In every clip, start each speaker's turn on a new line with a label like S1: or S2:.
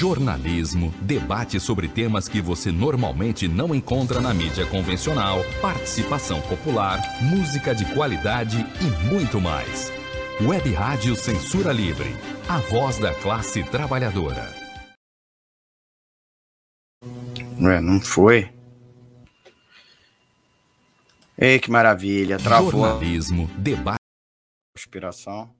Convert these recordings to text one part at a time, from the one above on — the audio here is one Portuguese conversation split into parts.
S1: Jornalismo, debate sobre temas que você normalmente não encontra na mídia convencional, participação popular, música de qualidade e muito mais. Web Rádio Censura Livre, a voz da classe trabalhadora.
S2: Ué, não foi? Ei, que maravilha, travou.
S1: Jornalismo, debate.
S2: Inspiração.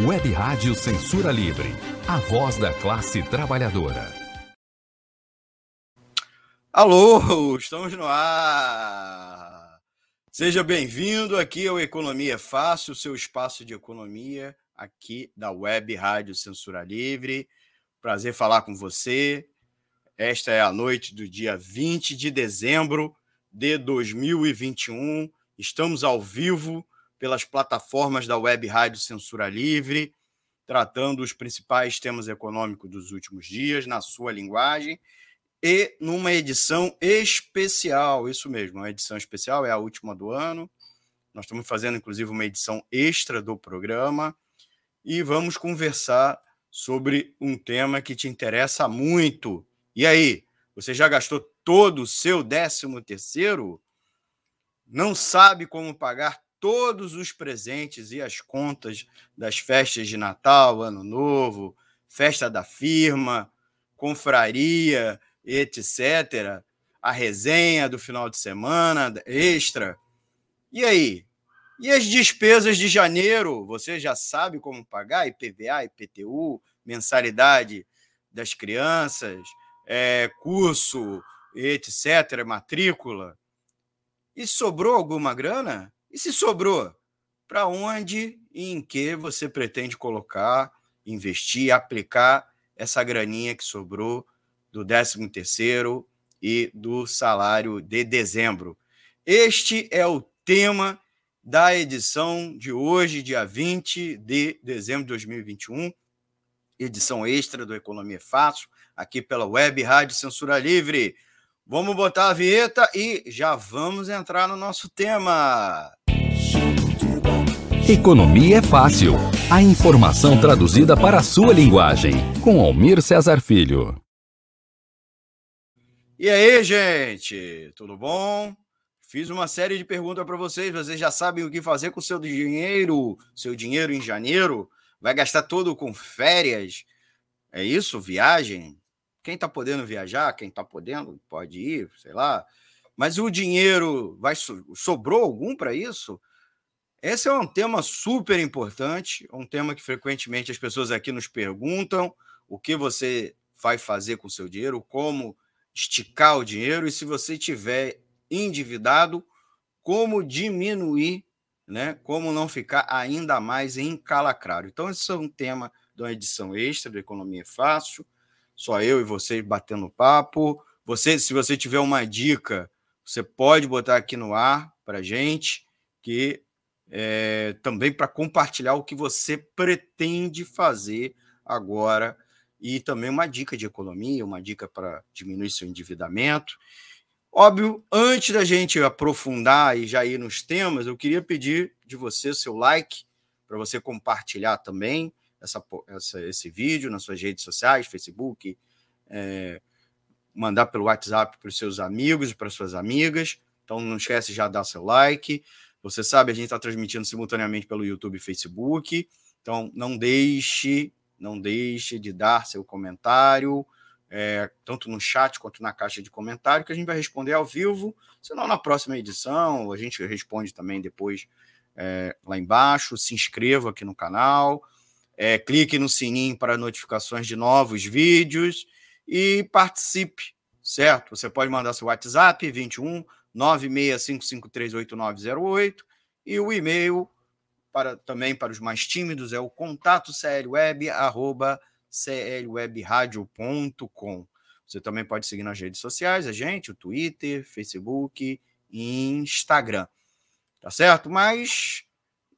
S1: Web Rádio Censura Livre, a voz da classe trabalhadora.
S2: Alô, estamos no ar. Seja bem-vindo aqui ao Economia é Fácil, seu espaço de economia aqui da Web Rádio Censura Livre. Prazer falar com você. Esta é a noite do dia 20 de dezembro de 2021. Estamos ao vivo pelas plataformas da Web Rádio Censura Livre, tratando os principais temas econômicos dos últimos dias na sua linguagem e numa edição especial, isso mesmo, uma edição especial, é a última do ano. Nós estamos fazendo, inclusive, uma edição extra do programa e vamos conversar sobre um tema que te interessa muito. E aí, você já gastou todo o seu décimo terceiro? Não sabe como pagar todos os presentes e as contas das festas de Natal, Ano Novo, festa da firma, confraria, etc. A resenha do final de semana extra. E aí? E as despesas de janeiro? Você já sabe como pagar? IPVA, IPTU, mensalidade das crianças, é, curso, etc., matrícula. E sobrou alguma grana? E se sobrou, para onde e em que você pretende colocar, investir, aplicar essa graninha que sobrou do 13º e do salário de dezembro? Este é o tema da edição de hoje, dia 20 de dezembro de 2021, edição extra do Economia Fácil, aqui pela Web Rádio Censura Livre. Vamos botar a vinheta e já vamos entrar no nosso tema.
S1: Economia é fácil. A informação traduzida para a sua linguagem. Com Almir Cesar Filho.
S2: E aí, gente? Tudo bom? Fiz uma série de perguntas para vocês. Vocês já sabem o que fazer com o seu dinheiro? Seu dinheiro em janeiro? Vai gastar todo com férias? É isso? Viagem? Quem está podendo viajar? Quem está podendo pode ir, sei lá. Mas o dinheiro vai sobrou algum para isso? Esse é um tema super importante, um tema que frequentemente as pessoas aqui nos perguntam o que você vai fazer com o seu dinheiro, como esticar o dinheiro e se você tiver endividado, como diminuir, né? Como não ficar ainda mais encalacrado. Então esse é um tema de uma edição extra do Economia Fácil. Só eu e vocês batendo papo. Você, se você tiver uma dica, você pode botar aqui no ar para gente que é, também para compartilhar o que você pretende fazer agora e também uma dica de economia, uma dica para diminuir seu endividamento. Óbvio, antes da gente aprofundar e já ir nos temas, eu queria pedir de você seu like para você compartilhar também essa, essa, esse vídeo nas suas redes sociais, Facebook, é, mandar pelo WhatsApp para os seus amigos e para suas amigas. Então não esquece já dar seu like. Você sabe, a gente está transmitindo simultaneamente pelo YouTube e Facebook. Então, não deixe, não deixe de dar seu comentário, é, tanto no chat quanto na caixa de comentário, que a gente vai responder ao vivo. Senão, na próxima edição, a gente responde também depois é, lá embaixo. Se inscreva aqui no canal, é, clique no sininho para notificações de novos vídeos e participe, certo? Você pode mandar seu WhatsApp 21 965538908 e o e-mail para também para os mais tímidos é o contato clweb@clwebradio.com. Você também pode seguir nas redes sociais, a gente, o Twitter, Facebook e Instagram. Tá certo? Mas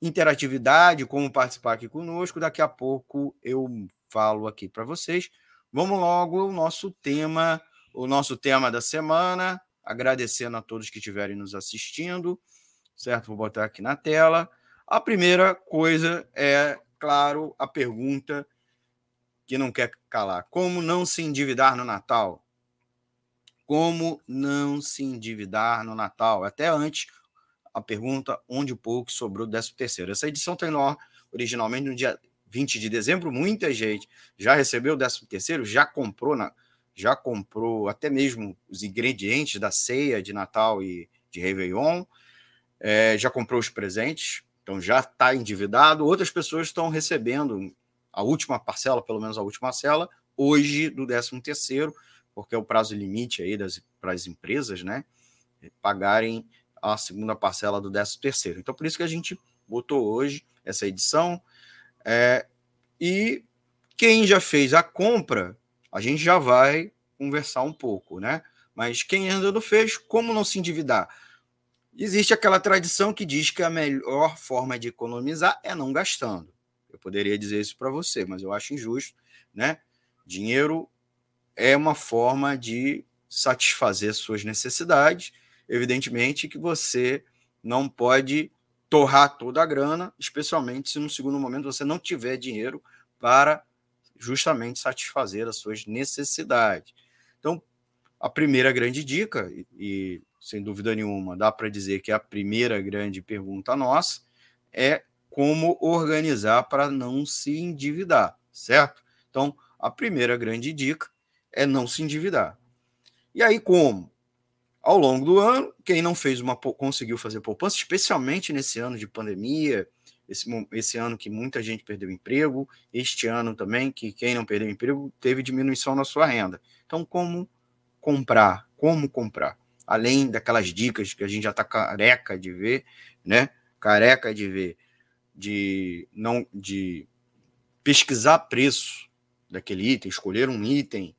S2: interatividade, como participar aqui conosco, daqui a pouco eu falo aqui para vocês. Vamos logo ao nosso tema, o nosso tema da semana, agradecendo a todos que estiverem nos assistindo, certo? Vou botar aqui na tela. A primeira coisa é, claro, a pergunta que não quer calar: como não se endividar no Natal? Como não se endividar no Natal? Até antes, a pergunta onde o pouco sobrou do 13 terceiro. Essa edição tem nó originalmente no dia 20 de dezembro, muita gente já recebeu o 13 terceiro, já comprou na já comprou até mesmo os ingredientes da ceia de Natal e de Réveillon, é, já comprou os presentes, então já está endividado. Outras pessoas estão recebendo a última parcela, pelo menos a última parcela, hoje do 13 terceiro, porque é o prazo limite aí das, para as empresas, né, pagarem a segunda parcela do 13 terceiro. Então, por isso que a gente botou hoje essa edição. É, e quem já fez a compra, a gente já vai conversar um pouco, né? Mas quem ainda não fez, como não se endividar? Existe aquela tradição que diz que a melhor forma de economizar é não gastando. Eu poderia dizer isso para você, mas eu acho injusto, né? Dinheiro é uma forma de satisfazer suas necessidades evidentemente que você não pode torrar toda a grana, especialmente se no segundo momento você não tiver dinheiro para justamente satisfazer as suas necessidades. Então, a primeira grande dica, e, sem dúvida nenhuma dá para dizer que a primeira grande pergunta nossa é como organizar para não se endividar, certo? Então, a primeira grande dica é não se endividar. E aí, como? Ao longo do ano. Quem não fez uma conseguiu fazer poupança, especialmente nesse ano de pandemia, esse, esse ano que muita gente perdeu emprego, este ano também que quem não perdeu emprego teve diminuição na sua renda. Então, como comprar? Como comprar? Além daquelas dicas que a gente já está careca de ver, né? Careca de ver, de não de pesquisar preço daquele item, escolher um item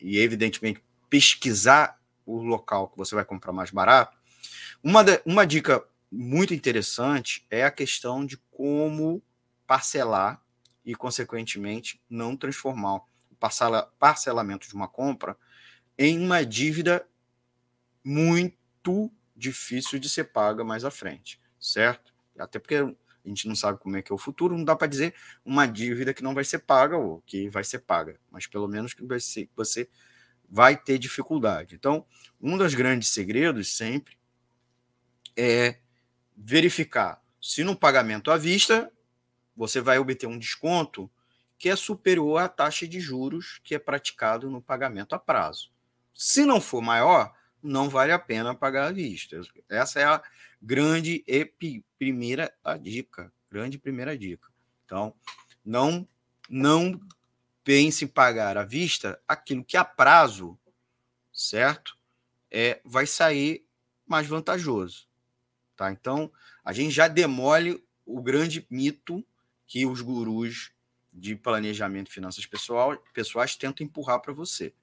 S2: e evidentemente pesquisar o local que você vai comprar mais barato. Uma, uma dica muito interessante é a questão de como parcelar e, consequentemente, não transformar o parcela, parcelamento de uma compra em uma dívida muito difícil de ser paga mais à frente, certo? Até porque a gente não sabe como é que é o futuro, não dá para dizer uma dívida que não vai ser paga ou que vai ser paga, mas pelo menos que vai ser, você vai ter dificuldade. Então, um dos grandes segredos sempre é verificar se no pagamento à vista você vai obter um desconto que é superior à taxa de juros que é praticado no pagamento a prazo. Se não for maior, não vale a pena pagar à vista. Essa é a grande e primeira dica, grande primeira dica. Então, não não pense em pagar à vista aquilo que a prazo, certo? É, vai sair mais vantajoso. Tá? Então, a gente já demole o grande mito que os gurus de planejamento e finanças pessoal, pessoais tentam empurrar para você.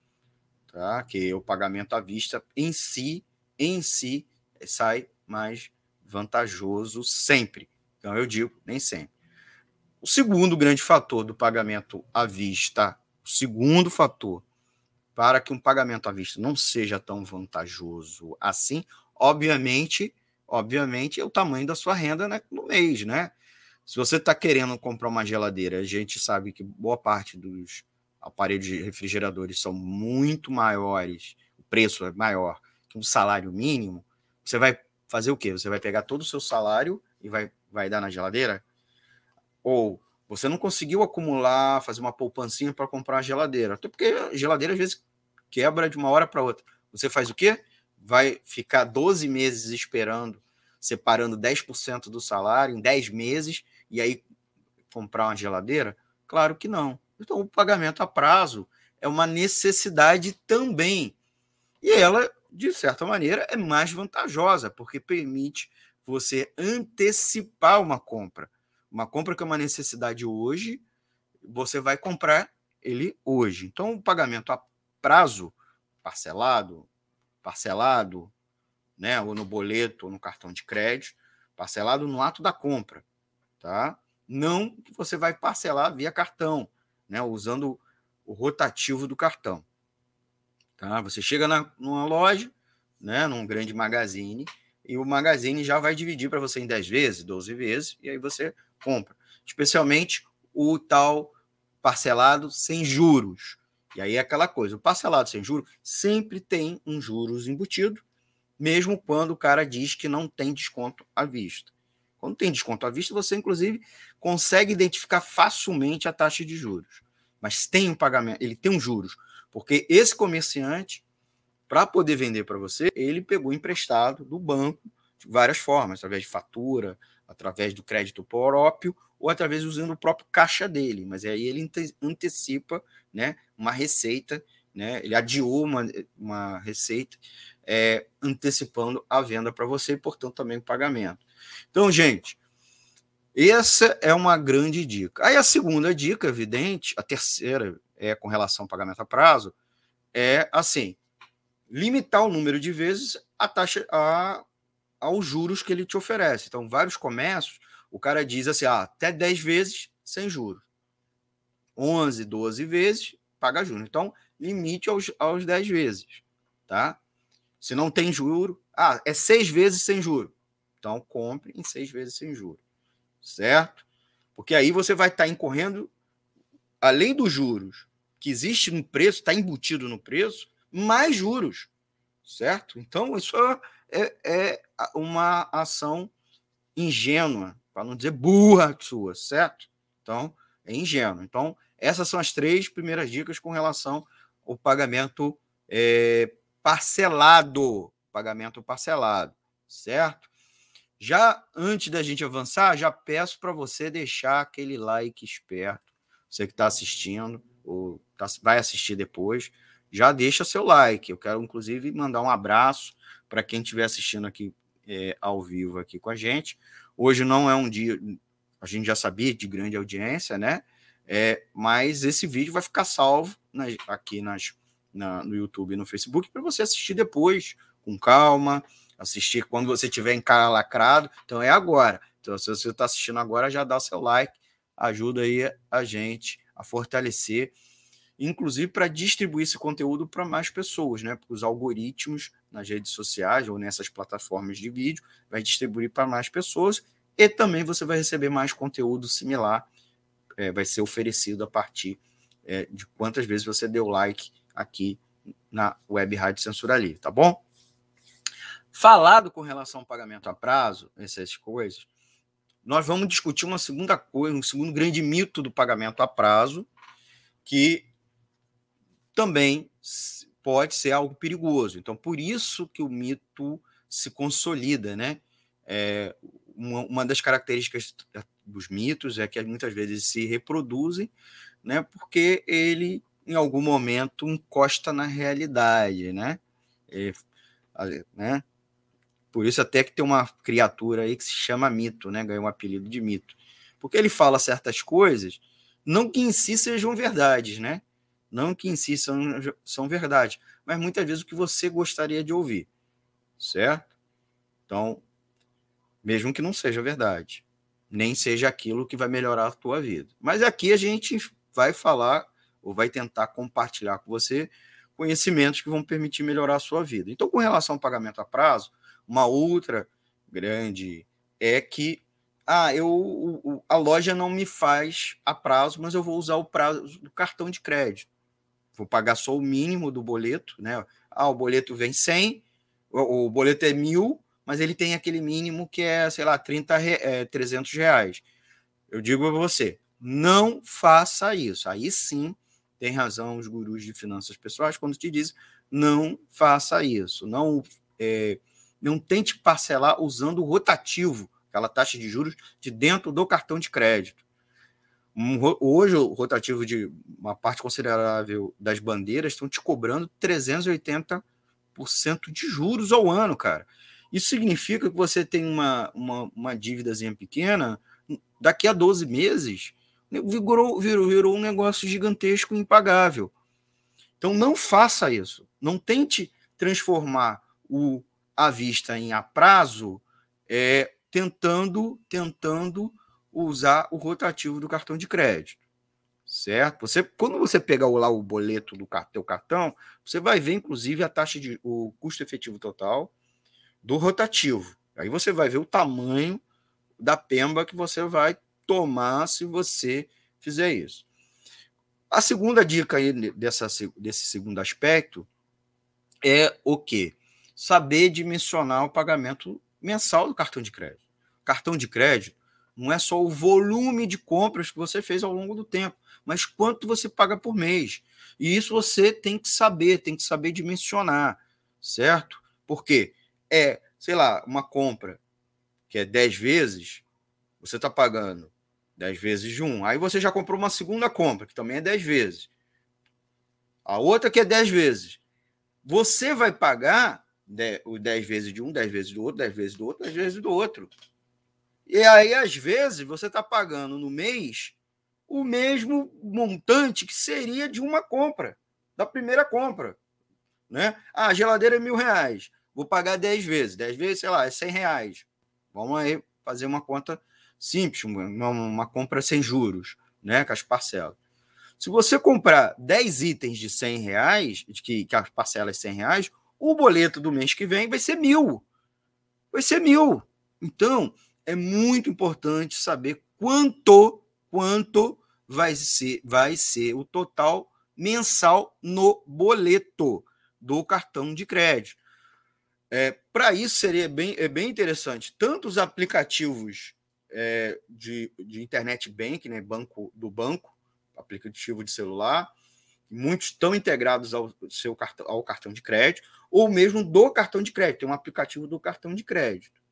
S2: Tá? Que o pagamento à vista em si, em si, sai mais vantajoso sempre. Então, eu digo, nem sempre. O segundo grande fator do pagamento à vista, o segundo fator para que um pagamento à vista não seja tão vantajoso assim, obviamente, obviamente é o tamanho da sua renda né, no mês, né? Se você está querendo comprar uma geladeira, a gente sabe que boa parte dos aparelhos de refrigeradores são muito maiores, o preço é maior que um salário mínimo, você vai fazer o quê? Você vai pegar todo o seu salário e vai, vai dar na geladeira? Ou você não conseguiu acumular, fazer uma poupancinha para comprar uma geladeira. Até porque a geladeira às vezes quebra de uma hora para outra. Você faz o quê? Vai ficar 12 meses esperando, separando 10% do salário em 10 meses e aí comprar uma geladeira? Claro que não. Então, o pagamento a prazo é uma necessidade também. E ela, de certa maneira, é mais vantajosa, porque permite você antecipar uma compra. Uma compra que é uma necessidade hoje, você vai comprar ele hoje. Então, o pagamento a prazo, parcelado, parcelado, né, ou no boleto ou no cartão de crédito, parcelado no ato da compra, tá? Não que você vai parcelar via cartão, né, usando o rotativo do cartão. Tá? Você chega na, numa loja, né, num grande magazine, e o magazine já vai dividir para você em 10 vezes, 12 vezes, e aí você compra. Especialmente o tal parcelado sem juros. E aí é aquela coisa, o parcelado sem juros sempre tem um juros embutido, mesmo quando o cara diz que não tem desconto à vista. Quando tem desconto à vista, você inclusive consegue identificar facilmente a taxa de juros. Mas tem um pagamento, ele tem um juros, porque esse comerciante, para poder vender para você, ele pegou emprestado do banco de várias formas, através de fatura, através do crédito próprio ou através usando o próprio caixa dele. Mas aí ele antecipa, né, uma receita, né? Ele adiou uma, uma receita é, antecipando a venda para você e, portanto, também o pagamento. Então, gente, essa é uma grande dica. Aí a segunda dica, evidente, a terceira é com relação ao pagamento a prazo, é assim: limitar o número de vezes a taxa a, aos juros que ele te oferece. Então, vários comércios, o cara diz assim: ah, até 10 vezes sem juros. 11, 12 vezes, paga juros. Então, limite aos, aos 10 vezes, tá? Se não tem juro, ah, é seis vezes sem juro. Então, compre em seis vezes sem juro, certo? Porque aí você vai estar tá incorrendo, além dos juros que existe no preço, está embutido no preço, mais juros, certo? Então, isso é, é uma ação ingênua, para não dizer burra sua, certo? Então, é ingênuo. Então, essas são as três primeiras dicas com relação ao pagamento é, parcelado, pagamento parcelado, certo? Já antes da gente avançar, já peço para você deixar aquele like esperto. Você que está assistindo ou tá, vai assistir depois, já deixa seu like. Eu quero, inclusive, mandar um abraço para quem estiver assistindo aqui é, ao vivo aqui com a gente. Hoje não é um dia, a gente já sabia de grande audiência, né? É, mas esse vídeo vai ficar salvo aqui nas na, no YouTube e no Facebook para você assistir depois, com calma, assistir quando você tiver em lacrado. Então é agora. Então, se você está assistindo agora, já dá seu like, ajuda aí a gente a fortalecer, inclusive para distribuir esse conteúdo para mais pessoas, né? Porque os algoritmos nas redes sociais ou nessas plataformas de vídeo vai distribuir para mais pessoas e também você vai receber mais conteúdo similar, é, vai ser oferecido a partir é, de quantas vezes você deu like aqui na Web Rádio Censura Livre, tá bom? Falado com relação ao pagamento a prazo, essas coisas, nós vamos discutir uma segunda coisa, um segundo grande mito do pagamento a prazo, que também pode ser algo perigoso. Então, por isso que o mito se consolida, né? É, uma, uma das características dos mitos é que muitas vezes se reproduzem, né? Porque ele em algum momento encosta na realidade, né? E, né? Por isso até que tem uma criatura aí que se chama mito, né? Ganhou um apelido de mito. Porque ele fala certas coisas, não que em si sejam verdades, né? Não que em si são, são verdades, mas muitas vezes o que você gostaria de ouvir, certo? Então, mesmo que não seja verdade, nem seja aquilo que vai melhorar a tua vida. Mas aqui a gente vai falar ou vai tentar compartilhar com você conhecimentos que vão permitir melhorar a sua vida. Então, com relação ao pagamento a prazo, uma outra grande é que ah, eu, a loja não me faz a prazo, mas eu vou usar o prazo do cartão de crédito. Vou pagar só o mínimo do boleto, né? Ah, o boleto vem 100, o, o boleto é mil, mas ele tem aquele mínimo que é, sei lá, 30, é, 300 reais. Eu digo para você, não faça isso. Aí sim tem razão os gurus de finanças pessoais quando te dizem não faça isso, não é, não tente parcelar usando o rotativo, aquela taxa de juros de dentro do cartão de crédito. Um, hoje o rotativo de uma parte considerável das bandeiras estão te cobrando 380% de juros ao ano, cara. Isso significa que você tem uma, uma, uma dívidazinha pequena, daqui a 12 meses, virou, virou, virou um negócio gigantesco, impagável. Então não faça isso. Não tente transformar o à vista em a prazo, é, tentando tentando usar o rotativo do cartão de crédito. Certo? Você, quando você pegar lá o boleto do teu cartão, você vai ver, inclusive, a taxa de o custo efetivo total do rotativo. Aí você vai ver o tamanho da pemba que você vai tomar se você fizer isso. A segunda dica aí dessa, desse segundo aspecto é o quê? Saber dimensionar o pagamento mensal do cartão de crédito. Cartão de crédito não é só o volume de compras que você fez ao longo do tempo, mas quanto você paga por mês. E isso você tem que saber, tem que saber dimensionar, certo? Porque é, sei lá, uma compra que é 10 vezes, você está pagando 10 vezes de um. Aí você já comprou uma segunda compra, que também é 10 vezes. A outra que é 10 vezes. Você vai pagar o 10 vezes de um, 10 vezes do outro, 10 vezes do outro, 10 vezes do outro. E aí, às vezes, você está pagando no mês o mesmo montante que seria de uma compra, da primeira compra. Né? Ah, a geladeira é mil reais. Vou pagar 10 vezes. 10 vezes, sei lá, é 100 reais. Vamos aí fazer uma conta simples, uma, uma compra sem juros, né? Com as parcelas. Se você comprar 10 itens de 100 reais, que, que as parcelas 100 reais, o boleto do mês que vem vai ser mil. Vai ser mil. Então, é muito importante saber quanto, quanto vai ser, vai ser o total mensal no boleto do cartão de crédito. É, Para isso seria bem, é bem interessante, tanto os aplicativos é, de, de internet bank, né, banco do banco, aplicativo de celular, muitos estão integrados ao seu cartão, ao cartão de crédito, ou mesmo do cartão de crédito, tem um aplicativo do cartão de crédito.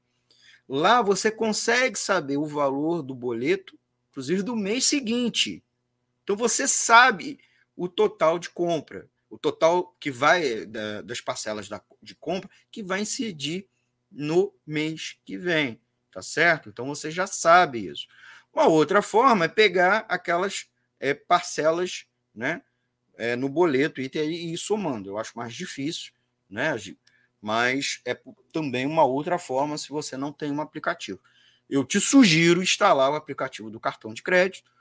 S2: Lá você consegue saber o valor do boleto, inclusive do mês seguinte. Então você sabe o total de compra o total que vai da, das parcelas da, de compra que vai incidir no mês que vem, tá certo? Então você já sabe isso. Uma outra forma é pegar aquelas é, parcelas, né, é, no boleto e, ir somando. Eu acho mais difícil, né? Mas é também uma outra forma se você não tem um aplicativo. Eu te sugiro instalar o aplicativo do cartão de crédito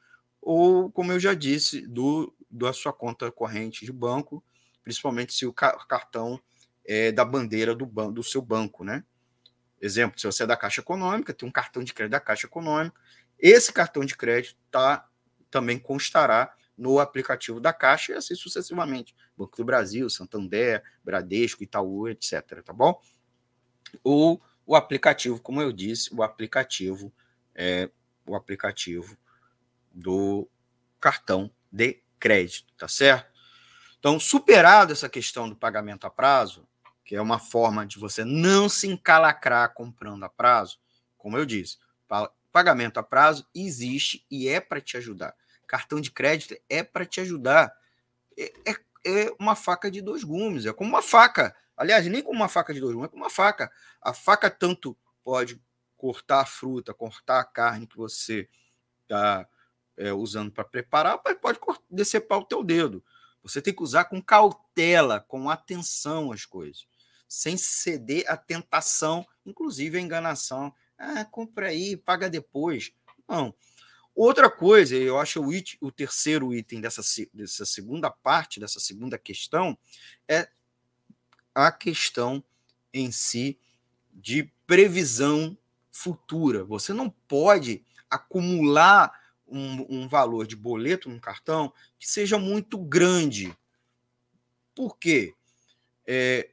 S2: ou, como eu já disse, do da sua conta corrente de banco, principalmente se o cartão é da bandeira do, do seu banco, né? Exemplo, se você é da Caixa Econômica, tem um cartão de crédito da Caixa Econômica, esse cartão de crédito tá, também constará no aplicativo da Caixa e assim sucessivamente. Banco do Brasil, Santander, Bradesco, Itaú, etc. Tá bom? Ou o aplicativo, como eu disse, o aplicativo é o aplicativo do cartão de crédito, tá certo? Então, superado essa questão do pagamento a prazo, que é uma forma de você não se encalacrar comprando a prazo, como eu disse, pagamento a prazo existe e é para te ajudar. Cartão de crédito é para te ajudar. É, é, é, uma faca de dois gumes, é como uma faca. Aliás, nem como uma faca de dois gumes, é como uma faca. A faca tanto pode cortar a fruta, cortar a carne que você está é, usando para preparar, mas pode decepar o teu dedo. Você tem que usar com cautela, com atenção as coisas, sem ceder à tentação, inclusive à enganação. Ah, compra aí, paga depois. Não. Outra coisa, eu acho o, it, o terceiro item dessa, dessa segunda parte, dessa segunda questão, é a questão em si de previsão futura. Você não pode acumular um, um valor de boleto no cartão que seja muito grande. Por quê? É,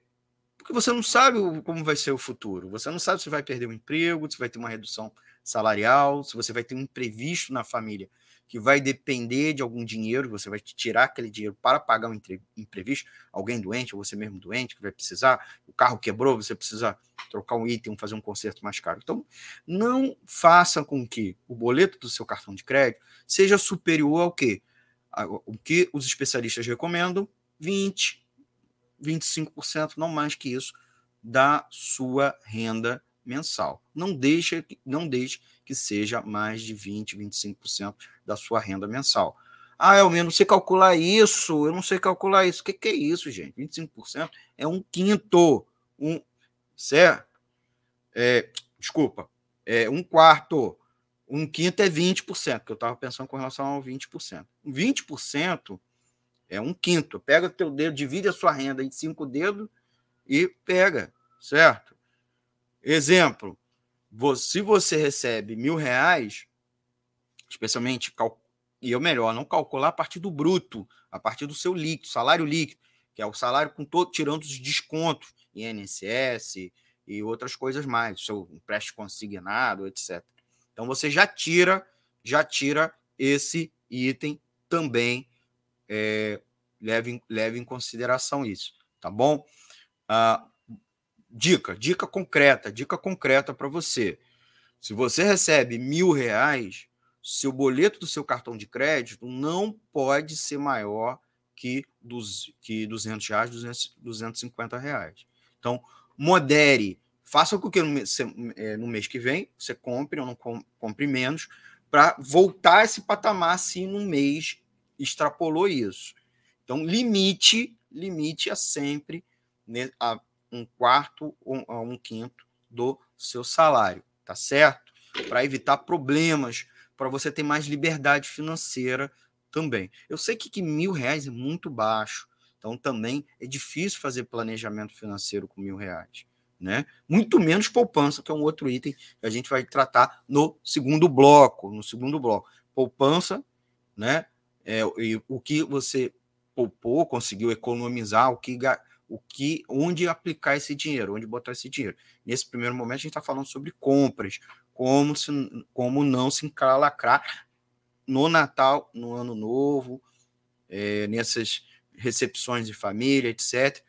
S2: porque você não sabe como vai ser o futuro. Você não sabe se vai perder o emprego, se vai ter uma redução salarial, se você vai ter um imprevisto na família que vai depender de algum dinheiro, você vai tirar aquele dinheiro para pagar um imprevisto, alguém doente, ou você mesmo doente, que vai precisar, o carro quebrou, você precisa trocar um item, fazer um conserto mais caro. Então, não faça com que o boleto do seu cartão de crédito seja superior ao que? O que os especialistas recomendam, 20, 25%, não mais que isso, da sua renda mensal. Não deixe, não deixe que seja mais de 20, 25% da sua renda mensal. Ah, eu não sei calcular isso, eu não sei calcular isso. O que, que é isso, gente? 25% é um quinto. Um, certo? É, desculpa, é um quarto. Um quinto é 20%, que eu estava pensando com relação ao 20%. 20% é um quinto. Pega o teu dedo, divide a sua renda em cinco dedos e pega, certo? Exemplo, se você recebe mil reais, especialmente e eu melhor, não calcular a partir do bruto, a partir do seu líquido, salário líquido, que é o salário com todo, tirando os descontos, INSS e outras coisas mais, seu empréstimo consignado, etc. Então você já tira, já tira esse item também, é, leve, leve em consideração isso, tá bom? Ah, dica, dica concreta, dica concreta para você. Se você recebe mil reais, seu boleto do seu cartão de crédito não pode ser maior que, dos, que 200 reais, 200, 250 reais. Então, modere, faça com que no mês, é, no mês que vem você compre ou não compre menos, para voltar esse patamar se no mês extrapolou isso. Então, limite, limite a sempre a um quarto ou a um quinto do seu salário, tá certo? Para evitar problemas para você ter mais liberdade financeira também. Eu sei que, que mil reais é muito baixo, então também é difícil fazer planejamento financeiro com mil reais. Né? Muito menos poupança, que é um outro item que a gente vai tratar no segundo bloco. No segundo bloco, poupança, né? É, e o que você poupou, conseguiu economizar, o que, o que, onde aplicar esse dinheiro, onde botar esse dinheiro. Nesse primeiro momento, a gente está falando sobre compras, como, se, como não se encalacrar no Natal, no Ano Novo, é, nessas recepções de família, etc.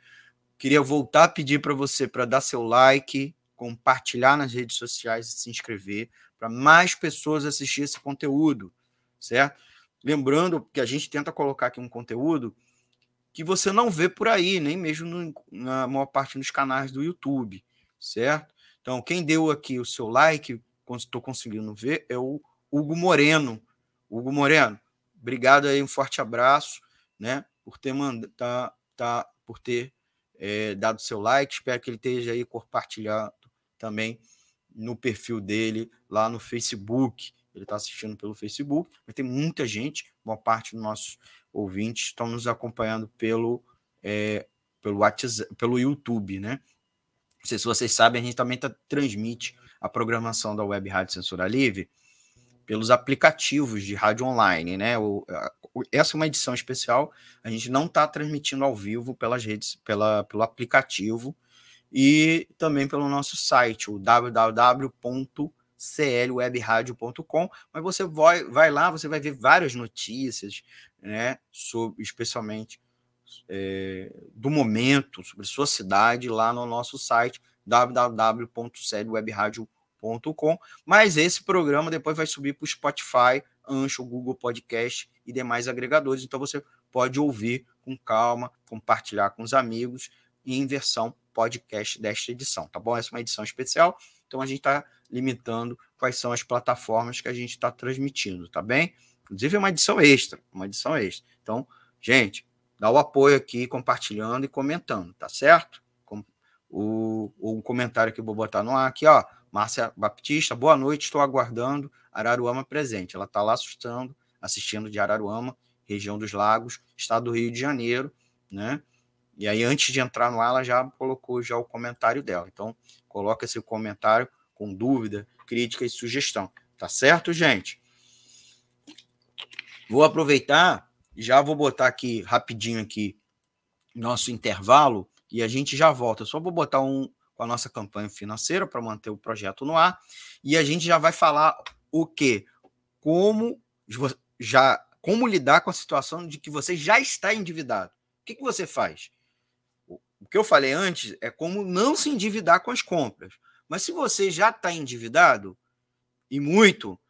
S2: Queria voltar a pedir para você para dar seu like, compartilhar nas redes sociais e se inscrever para mais pessoas assistir esse conteúdo, certo? Lembrando que a gente tenta colocar aqui um conteúdo que você não vê por aí, nem mesmo no, na maior parte dos canais do YouTube, certo? Então, quem deu aqui o seu like, estou conseguindo ver, é o Hugo Moreno. Hugo Moreno, obrigado aí, um forte abraço, né? Por ter mandado, tá, tá, por ter é, dado seu like. Espero que ele esteja aí compartilhando também no perfil dele lá no Facebook. Ele está assistindo pelo Facebook, mas tem muita gente, boa parte dos nossos ouvintes estão nos acompanhando pelo, é, pelo WhatsApp, pelo YouTube, né? Não sei se vocês sabem, a gente também tá, transmite a programação da Web Rádio Censura Livre pelos aplicativos de rádio online, né? O, essa é uma edição especial, a gente não está transmitindo ao vivo pelas redes, pela, pelo aplicativo e também pelo nosso site, o www.clwebradio.com, mas você vai, vai lá, você vai ver várias notícias, né, sobre, especialmente é, do momento, sobre sua cidade, lá no nosso site www.cedwebradio.com. Mas esse programa depois vai subir para o Spotify, Ancho, Google Podcast e demais agregadores. Então você pode ouvir com calma, compartilhar com os amigos em versão podcast desta edição, tá bom? Essa é uma edição especial, então a gente está limitando quais são as plataformas que a gente está transmitindo, tá bem? Inclusive é uma edição extra, uma edição extra. Então, gente, dá o apoio aqui, compartilhando e comentando, tá certo? o, o comentário que eu vou botar no ar aqui, ó. Márcia Baptista, boa noite, estou aguardando Araruama presente. Ela está lá assustando, assistindo de Araruama, região dos Lagos, estado do Rio de Janeiro, né? E aí, antes de entrar no ar, ela já colocou já o comentário dela. Então, coloca esse comentário com dúvida, crítica e sugestão. Tá certo, gente? Vou aproveitar, já vou botar aqui rapidinho aqui nosso intervalo e a gente já volta. Só vou botar um com a nossa campanha financeira para manter o projeto no ar e a gente já vai falar o que, como já como lidar com a situação de que você já está endividado. O que, que você faz? O que eu falei antes é como não se endividar com as compras. Mas se você já está endividado e muito,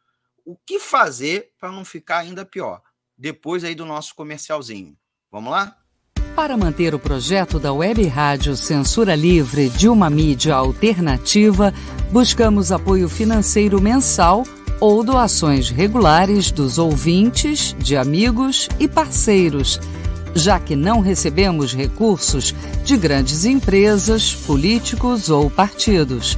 S2: o que fazer para não ficar ainda pior? Depois aí do nosso comercialzinho. Vamos lá?
S3: Para manter o projeto da Web Rádio Censura Livre de uma mídia alternativa, buscamos apoio financeiro mensal ou doações regulares dos ouvintes, de amigos e parceiros, já que não recebemos recursos de grandes empresas, políticos ou partidos.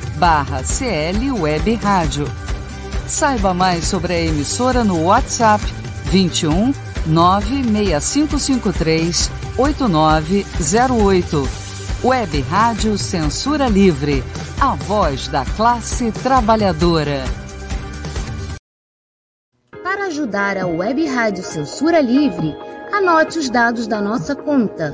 S3: barra CL Web Rádio. Saiba mais sobre a emissora no WhatsApp 21 96553 8908. Web Rádio Censura Livre, a voz da classe trabalhadora.
S4: Para ajudar a Web Rádio Censura Livre, anote os dados da nossa conta.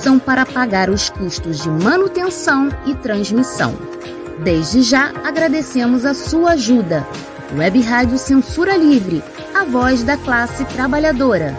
S4: são para pagar os custos de manutenção e transmissão. Desde já agradecemos a sua ajuda. Web Rádio Censura Livre, a voz da classe trabalhadora.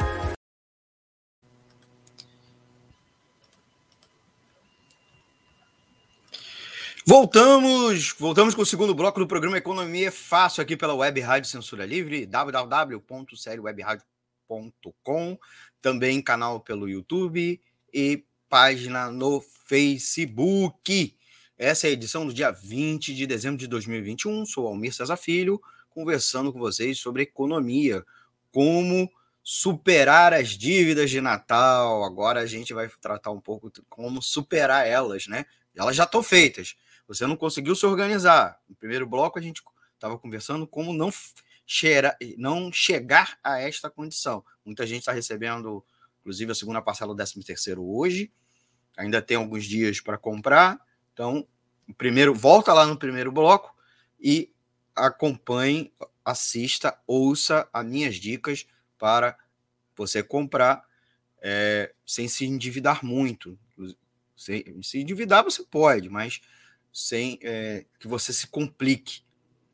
S2: Voltamos, voltamos com o segundo bloco do programa Economia Fácil aqui pela Web Rádio Censura Livre, www.seriewebradio.com, também canal pelo YouTube e página no Facebook. Essa é a edição do dia 20 de dezembro de 2021. Sou Almir César Filho, conversando com vocês sobre economia, como superar as dívidas de Natal. Agora a gente vai tratar um pouco como superar elas, né? Elas já estão feitas você não conseguiu se organizar. No primeiro bloco, a gente estava conversando como não, cheira, não chegar a esta condição. Muita gente está recebendo, inclusive, a segunda parcela do 13 terceiro hoje. Ainda tem alguns dias para comprar. Então, primeiro, volta lá no primeiro bloco e acompanhe, assista, ouça as minhas dicas para você comprar é, sem se endividar muito. Se, se endividar, você pode, mas sem é, que você se complique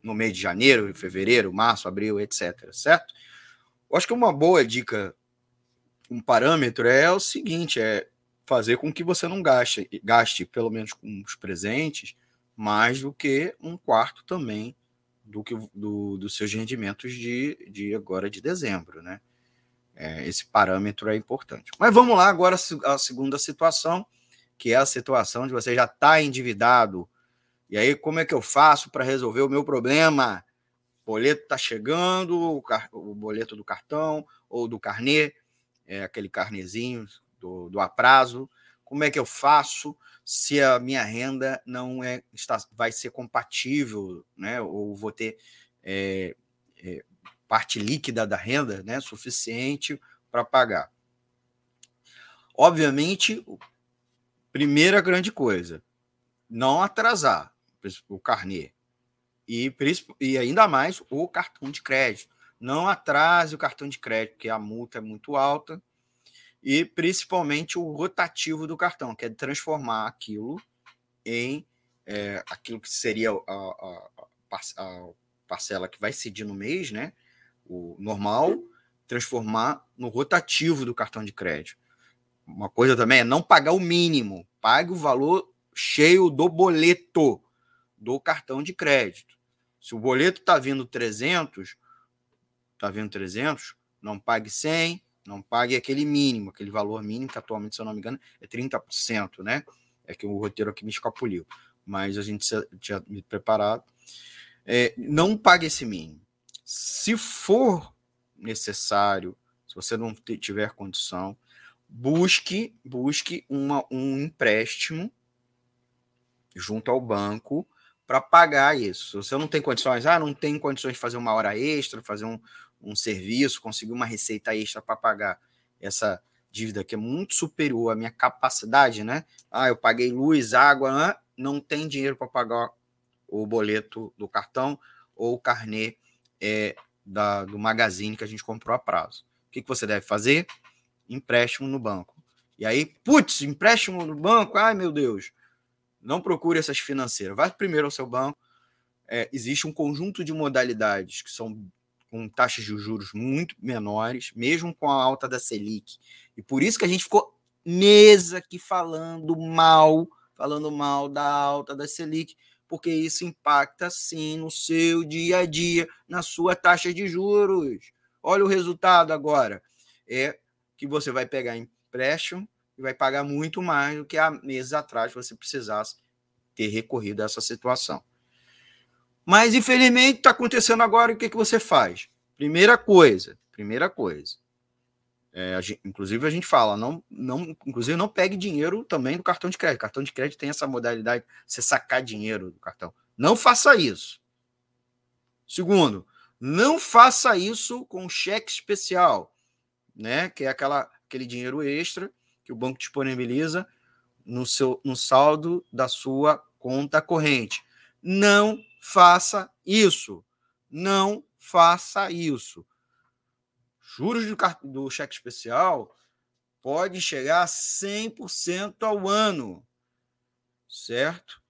S2: no mês de janeiro, fevereiro, março, abril, etc. Certo? Eu acho que uma boa dica, um parâmetro é o seguinte: é fazer com que você não gaste, gaste pelo menos com os presentes, mais do que um quarto também do que do, dos seus rendimentos de, de agora de dezembro, né? É, esse parâmetro é importante. Mas vamos lá agora a segunda situação, que é a situação de você já estar tá endividado e aí, como é que eu faço para resolver o meu problema? O boleto está chegando, o, o, boleto do cartão ou do carnê, é aquele carnezinho do, do aprazo. Como é que eu faço se a minha renda não é está, vai ser compatível, né? Ou vou ter é, é, parte líquida da renda, né? Suficiente para pagar. Obviamente, primeira grande coisa, não atrasar o carnê. E, e ainda mais o cartão de crédito. Não atrase o cartão de crédito, porque a multa é muito alta. E principalmente o rotativo do cartão, que é transformar aquilo em é, aquilo que seria a, a, a, parcela que vai cedir no mês, né? O normal, transformar no rotativo do cartão de crédito. Uma coisa também é não pagar o mínimo, pague o valor cheio do boleto do cartão de crédito. Se o boleto está vindo 300, está vindo 300, não pague 100, não pague aquele mínimo, aquele valor mínimo, que atualmente, se eu não me engano, é 30%, né? É que o roteiro aqui me escapuliu. Mas a gente tinha me preparado. É, não pague esse mínimo. Se for necessário, se você não tiver condição, busque busque uma, um empréstimo junto ao banco para pagar isso. Se você não tem condições, ah, não tem condições de fazer uma hora extra, fazer um, um serviço, conseguir uma receita extra para pagar essa dívida que é muito superior à minha capacidade, né? Ah, eu paguei luz, água, não tem dinheiro para pagar o boleto do cartão ou o carnê é, da, do magazine que a gente comprou a prazo. O que, que você deve fazer? Empréstimo no banco. E aí, putz, empréstimo no banco, ai meu Deus. Não procure essas financeiras. Vai primeiro ao seu banco. É, existe um conjunto de modalidades que são com taxas de juros muito menores, mesmo com a alta da Selic. E por isso que a gente ficou meses aqui falando mal, falando mal da alta da Selic, porque isso impacta sim no seu dia a dia, na sua taxa de juros. Olha o resultado agora. É que você vai pegar empréstimo e vai pagar muito mais do que há meses atrás você precisasse ter recorrido a essa situação. Mas, infelizmente, está acontecendo agora, o que, que você faz? Primeira coisa, primeira coisa. É, a gente, inclusive, a gente fala, não, não, inclusive, não pegue dinheiro também do cartão de crédito. Cartão de crédito tem essa modalidade de você sacar dinheiro do cartão. Não faça isso. Segundo, não faça isso com cheque especial, né? Que é aquela, aquele dinheiro extra que o banco disponibiliza no seu no saldo da sua conta corrente. Não faça isso. Não faça isso. Juros do, do cheque especial pode chegar a 100% ao ano, certo?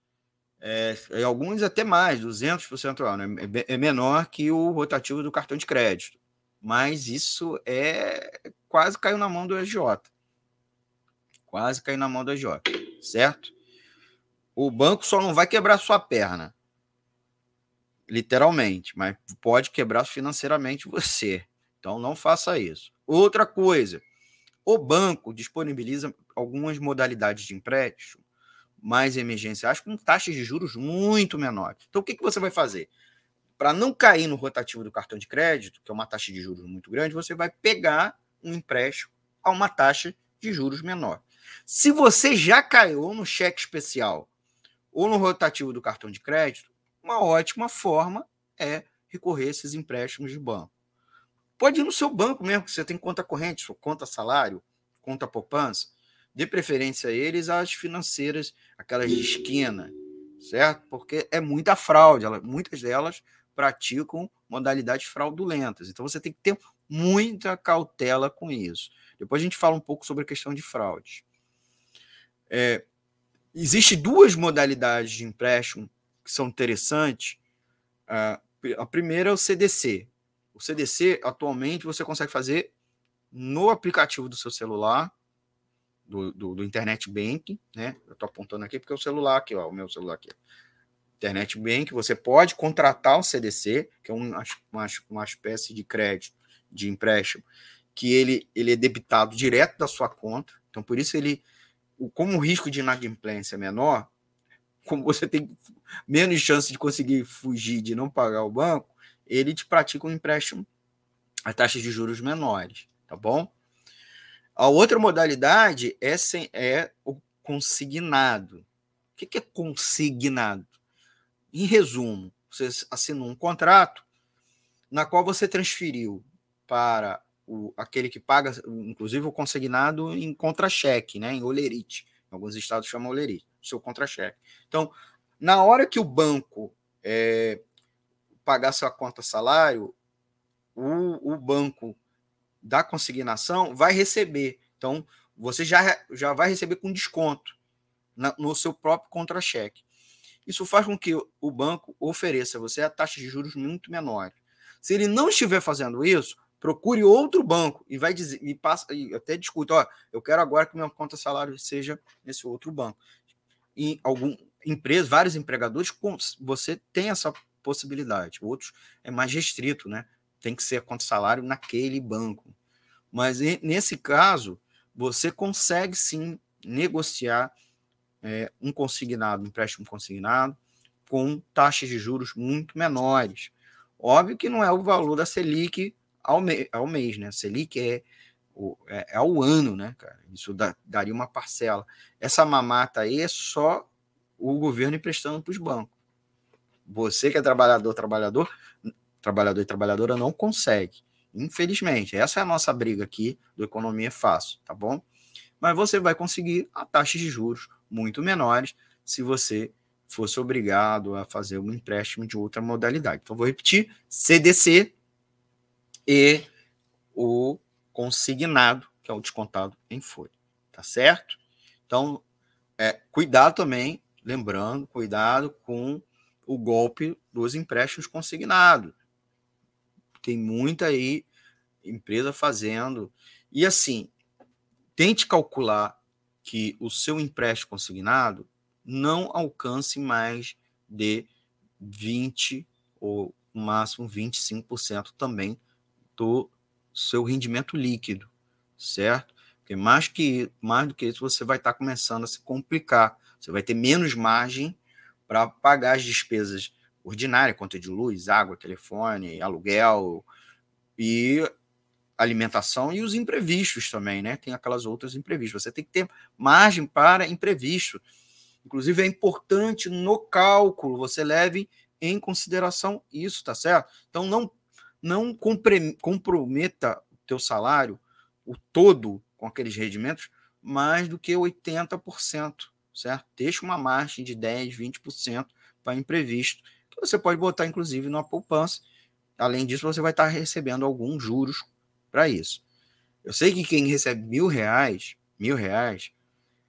S2: É, alguns até mais, 200% ao ano. É, é menor que o rotativo do cartão de crédito. Mas isso é quase caiu na mão do EJ. Quase caiu na mão do EJ, certo? O banco só não vai quebrar sua perna literalmente, mas pode quebrar financeiramente você. Então não faça isso. Outra coisa, o banco disponibiliza algumas modalidades de empréstimo mais emergenciais com taxas de juros muito menores. Então o que, que você vai fazer? Para não cair no rotativo do cartão de crédito, que é uma taxa de juros muito grande, você vai pegar um empréstimo a uma taxa de juros menor. Se você já caiu no cheque especial ou no rotativo do cartão de crédito, uma ótima forma é recorrer a esses empréstimos de banco. Pode ir no seu banco mesmo, que você tem conta corrente, conta salário, conta poupança. Dê preferência a eles às financeiras, aquelas de esquina, certo? Porque é muita fraude, muitas delas praticam modalidades fraudulentas. Então você tem que ter muita cautela com isso. Depois a gente fala um pouco sobre a questão de fraude. É, Existem duas modalidades de empréstimo que são interessantes. a primeira é o CDC. O CDC, atualmente, você consegue fazer no aplicativo do seu celular, do, do, do Internet Bank, né? Eu estou apontando aqui porque é o celular aqui, ó, o meu celular aqui. Internet Bank, você pode contratar o CDC, que é uma, uma, uma espécie de crédito, de empréstimo, que ele, ele é debitado direto da sua conta. Então, por isso ele, como o risco de inadimplência é menor, como você tem menos chance de conseguir fugir de não pagar o banco, ele te pratica um empréstimo a taxas de juros menores, tá bom? A outra modalidade é, sem, é o consignado. O que, é consignado? Em resumo, você assinou um contrato na qual você transferiu para o, aquele que paga, inclusive o consignado em contra-cheque, né, em olerite. Alguns estados chamam olerite seu contra-cheque. Então, na hora que o banco é, pagar sua conta salário, o, o banco da consignação vai receber. Então, você já, já vai receber com desconto na, no seu próprio contra-cheque. Isso faz com que o banco ofereça a você a taxa de juros muito menor. Se ele não estiver fazendo isso, procure outro banco e vai dizer e passa e até discute, ó, eu quero agora que minha conta salário seja nesse outro banco em algum empresa, vários empregadores, você tem essa possibilidade. Outros é mais restrito, né? Tem que ser a conta salário naquele banco. Mas nesse caso, você consegue sim negociar é, um consignado, um empréstimo consignado, com taxas de juros muito menores. Óbvio que não é o valor da Selic ao, ao mês, né? Selic é é, é ao ano, né, cara? Isso daria uma parcela. Essa mamata aí é só o governo emprestando para os bancos. Você que é trabalhador, trabalhador, trabalhador e trabalhadora não consegue. Infelizmente, essa é a nossa briga aqui do Economia Fácil, tá bom? Mas você vai conseguir a taxas de juros muito menores se você fosse obrigado a fazer um empréstimo de outra modalidade. Então, vou repetir: CDC e o consignado, que é o descontado em folha. Tá certo? Então, é, cuidado também, lembrando, cuidado com o golpe dos empréstimos consignados. Tem muita aí empresa fazendo. E assim, tente calcular que o seu empréstimo consignado não alcance mais de 20 ou no máximo 25% também do seu rendimento líquido, certo? Porque mais que mais do que isso você vai estar começando a se complicar. Você vai ter menos margem para pagar as despesas ordinárias, conta de luz, água, telefone, aluguel e alimentação e os imprevistos também, né? Tem aquelas outras imprevistos. Você tem que ter margem para imprevisto. Inclusive é importante no cálculo você leve em consideração isso, tá certo? Então não não comprometa o teu salário o todo com aqueles rendimentos mais do que 80%, certo? Deixa uma margem de 10, 20% para imprevisto, que você pode botar inclusive numa poupança. Além disso, você vai estar recebendo alguns juros para isso. Eu sei que quem recebe mil reais, mil reais,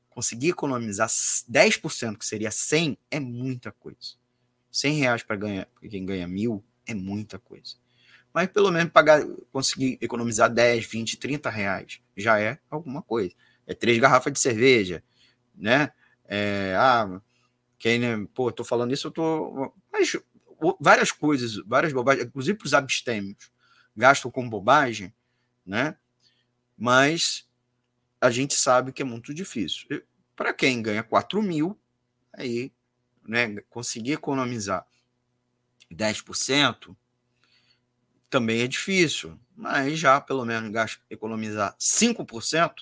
S2: conseguir economizar 10%, que seria 100, é muita coisa. 100 reais para ganhar, quem ganha mil é muita coisa. Mas pelo menos pagar, conseguir economizar 10, 20, 30 reais já é alguma coisa. É três garrafas de cerveja, né? É, ah, quem, né, pô, tô falando isso, eu tô. Mas várias coisas, várias bobagens, inclusive para os abstêmios, gastam com bobagem, né? Mas a gente sabe que é muito difícil. Para quem ganha 4 mil, aí, né, conseguir economizar 10% também é difícil, mas já pelo menos economizar 5%,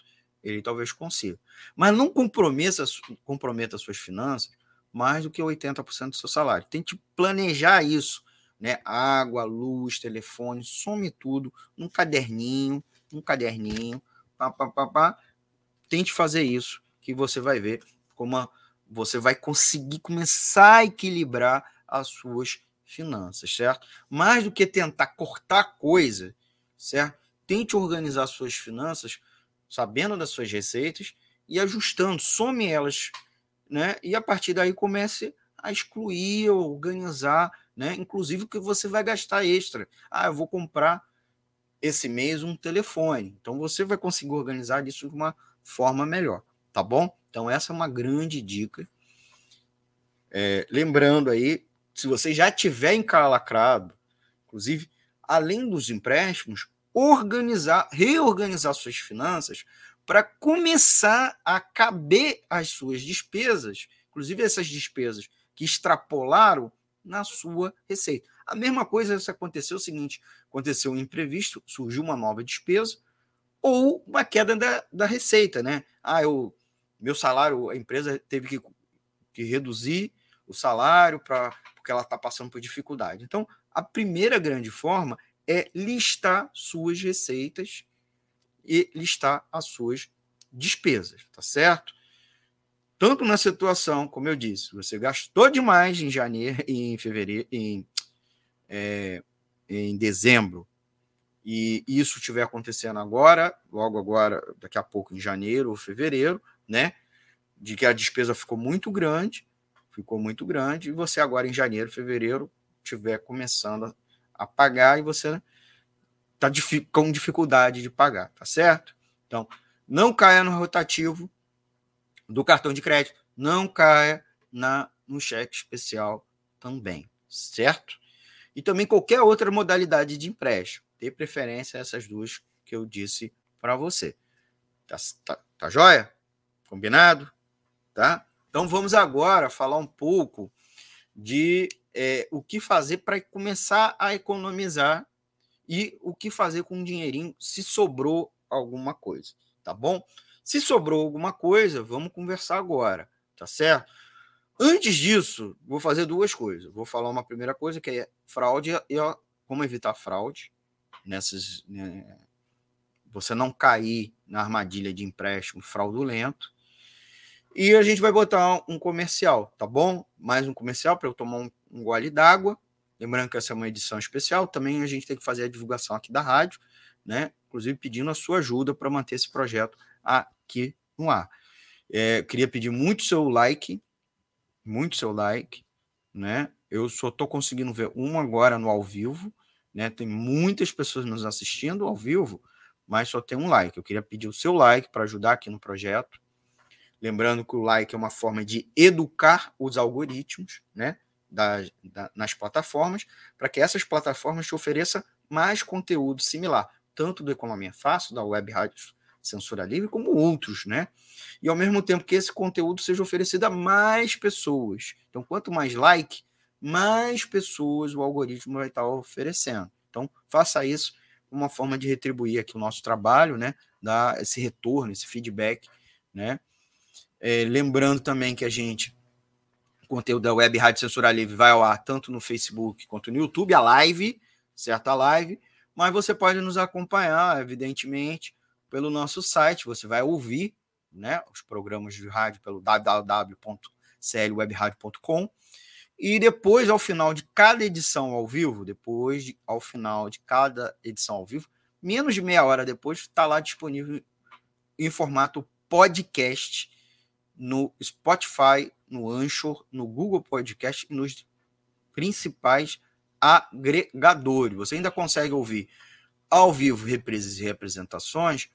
S2: ele talvez consiga. Mas não comprometa, comprometa suas finanças mais do que 80% do seu salário. Tente planejar isso, né? Água, luz, telefone, some tudo num caderninho, um caderninho, pá, pá, pá, pá. Tente fazer isso, que você vai ver como você vai conseguir começar a equilibrar as suas finanças, certo? Mais do que tentar cortar coisa, certo? Tente organizar suas finanças, sabendo das suas receitas e ajustando, some elas, né? E a partir daí comece a excluir, organizar, né? Inclusive o que você vai gastar extra. Ah, eu vou comprar esse mês um telefone. Então você vai conseguir organizar isso de uma forma melhor, tá bom? Então essa é uma grande dica. É, lembrando aí, se você já tiver encalacrado, inclusive, além dos empréstimos, organizar, reorganizar suas finanças para começar a caber as suas despesas, inclusive essas despesas que extrapolaram na sua receita. A mesma coisa se aconteceu o seguinte: aconteceu um imprevisto, surgiu uma nova despesa, ou uma queda da, da receita, né? Ah, eu, meu salário, a empresa teve que, que reduzir o salário para porque ela está passando por dificuldade. Então, a primeira grande forma é listar suas receitas e listar as suas despesas, tá certo? Tanto na situação, como eu disse, você gastou demais em janeiro, em fevereiro, em é, em dezembro, e isso estiver acontecendo agora, logo agora, daqui a pouco, em janeiro ou fevereiro, né? De que a despesa ficou muito grande, ficou muito grande, e você agora em janeiro, fevereiro, estiver começando a pagar e você está com dificuldade de pagar, tá certo? Então, não caia no rotativo do cartão de crédito, não caia na, no cheque especial também, certo? e também qualquer outra modalidade de empréstimo. Dê preferência a essas duas que eu disse para você. Tá, tá, tá joia? Combinado? Tá? Então vamos agora falar um pouco de é, o que fazer para começar a economizar e o que fazer com o dinheirinho se sobrou alguma coisa, tá bom? Se sobrou alguma coisa, vamos conversar agora, tá certo? Antes disso, vou fazer duas coisas. Vou falar uma primeira coisa que é fraude e como evitar fraude, nessas. Né, você não cair na armadilha de empréstimo fraudulento. E a gente vai botar um comercial, tá bom? Mais um comercial para eu tomar um, um gole d'água. Lembrando que essa é uma edição especial. Também a gente tem que fazer a divulgação aqui da rádio, né? Inclusive pedindo a sua ajuda para manter esse projeto aqui no ar. É, queria pedir muito seu like, muito seu like, né? Eu só estou conseguindo ver um agora no ao vivo, né? Tem muitas pessoas nos assistindo ao vivo, mas só tem um like. Eu queria pedir o seu like para ajudar aqui no projeto. Lembrando que o like é uma forma de educar os algoritmos, né? Da, da, nas plataformas, para que essas plataformas te ofereçam mais conteúdo similar, tanto do Economia Fácil, da Web Rádio Censura Livre, como outros, né? E ao mesmo tempo que esse conteúdo seja oferecido a mais pessoas. Então, quanto mais like, mais pessoas o algoritmo vai estar oferecendo. Então, faça isso uma forma de retribuir aqui o nosso trabalho, né? Dar esse retorno, esse feedback, né? É, lembrando também que a gente, o conteúdo da Web Rádio Censura Livre vai ao ar tanto no Facebook quanto no YouTube, a live, certa live, mas você pode nos acompanhar, evidentemente, pelo nosso site. Você vai ouvir né, os programas de rádio pelo www.clwebradio.com. E depois, ao final de cada edição ao vivo, depois, de, ao final de cada edição ao vivo, menos de meia hora depois, está lá disponível em formato podcast no Spotify, no Anchor, no Google Podcast e nos principais agregadores. Você ainda consegue ouvir ao vivo reprises e representações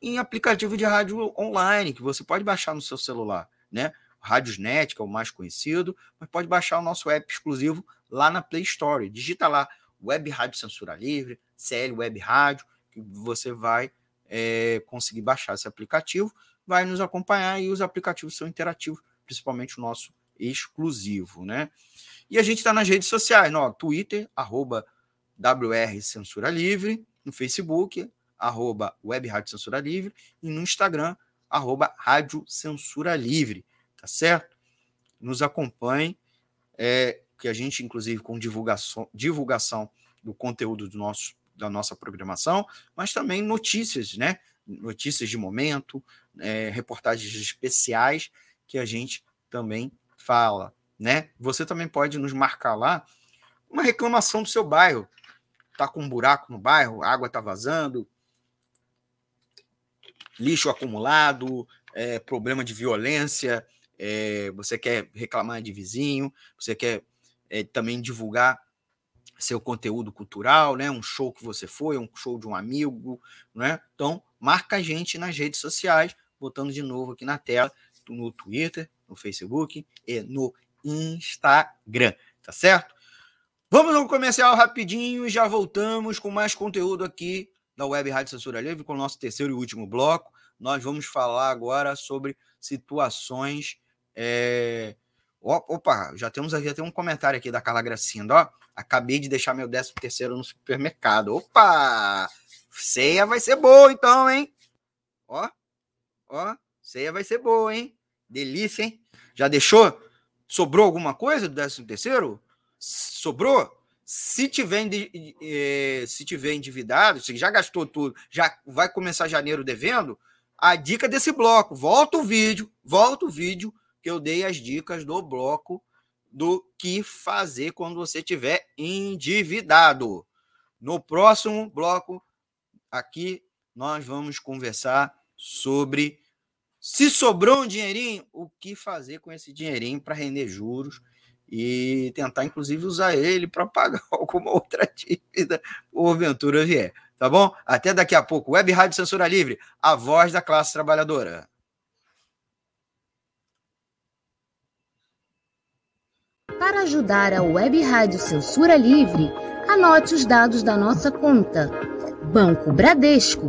S2: em aplicativo de rádio online, que você pode baixar no seu celular, né? Radiosnet, que é o mais conhecido, mas pode baixar o nosso app exclusivo lá na Play Store. Digita lá Web Rádio Censura Livre, CL Web Rádio, que você vai é, conseguir baixar esse aplicativo, vai nos acompanhar e os aplicativos são interativos, principalmente o nosso exclusivo, né? E a gente está nas redes sociais, no Twitter, arroba WR Censura Livre, no Facebook, arroba Web Rádio Censura Livre, e no Instagram, arroba Rádio Censura Livre, tá certo? Nos acompanhe, é, que a gente, inclusive, com divulgação, divulgação do conteúdo do nosso, da nossa programação, mas também notícias, né? Notícias de momento, é, reportagens especiais que a gente também fala, né? Você também pode nos marcar lá uma reclamação do seu bairro. Tá com um buraco no bairro, água tá vazando, lixo acumulado, é, problema de violência, é, você quer reclamar de vizinho, você quer é, também divulgar seu conteúdo cultural, né? Um show que você foi, um show de um amigo, né? Então, marca a gente nas redes sociais, botando de novo aqui na tela, no Twitter, no Facebook e no Instagram, tá certo? Vamos ao comercial rapidinho e já voltamos com mais conteúdo aqui da Web Rádio Censura Livre, com o nosso terceiro e último bloco. Nós vamos falar agora sobre situações. É... Opa, já temos aqui até um comentário aqui da Carla Gracinda. Ó, acabei de deixar meu décimo terceiro no supermercado. Opa! Ceia vai ser boa, então, hein? Ó, ó, ceia vai ser boa, hein? Delícia, hein? Já deixou? Sobrou alguma coisa do décimo terceiro? Sobrou? Se tiver, eh, se tiver endividado, se já gastou tudo, já vai começar janeiro devendo, a dica desse bloco, volta o vídeo, volta o vídeo que eu dei as dicas do bloco do que fazer quando você tiver endividado. No próximo bloco, aqui nós vamos conversar sobre se sobrou um dinheirinho, o que fazer com esse dinheirinho para render juros e tentar, inclusive, usar ele para pagar alguma outra dívida porventura vier. Tá bom? Até daqui a pouco. Web Rádio Censura Livre, a voz da classe trabalhadora.
S4: Para ajudar a Web Rádio Censura Livre, anote os dados da nossa conta. Banco Bradesco,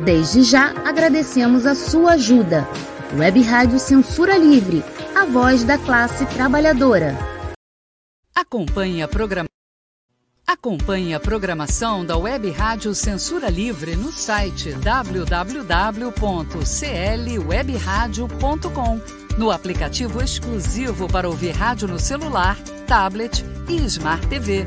S4: Desde já agradecemos a sua ajuda. Web Rádio Censura Livre, a voz da classe trabalhadora.
S3: Acompanhe a programação. Acompanhe a programação da Web Rádio Censura Livre no site www.clwebradio.com, no aplicativo exclusivo para ouvir rádio no celular, tablet e Smart TV.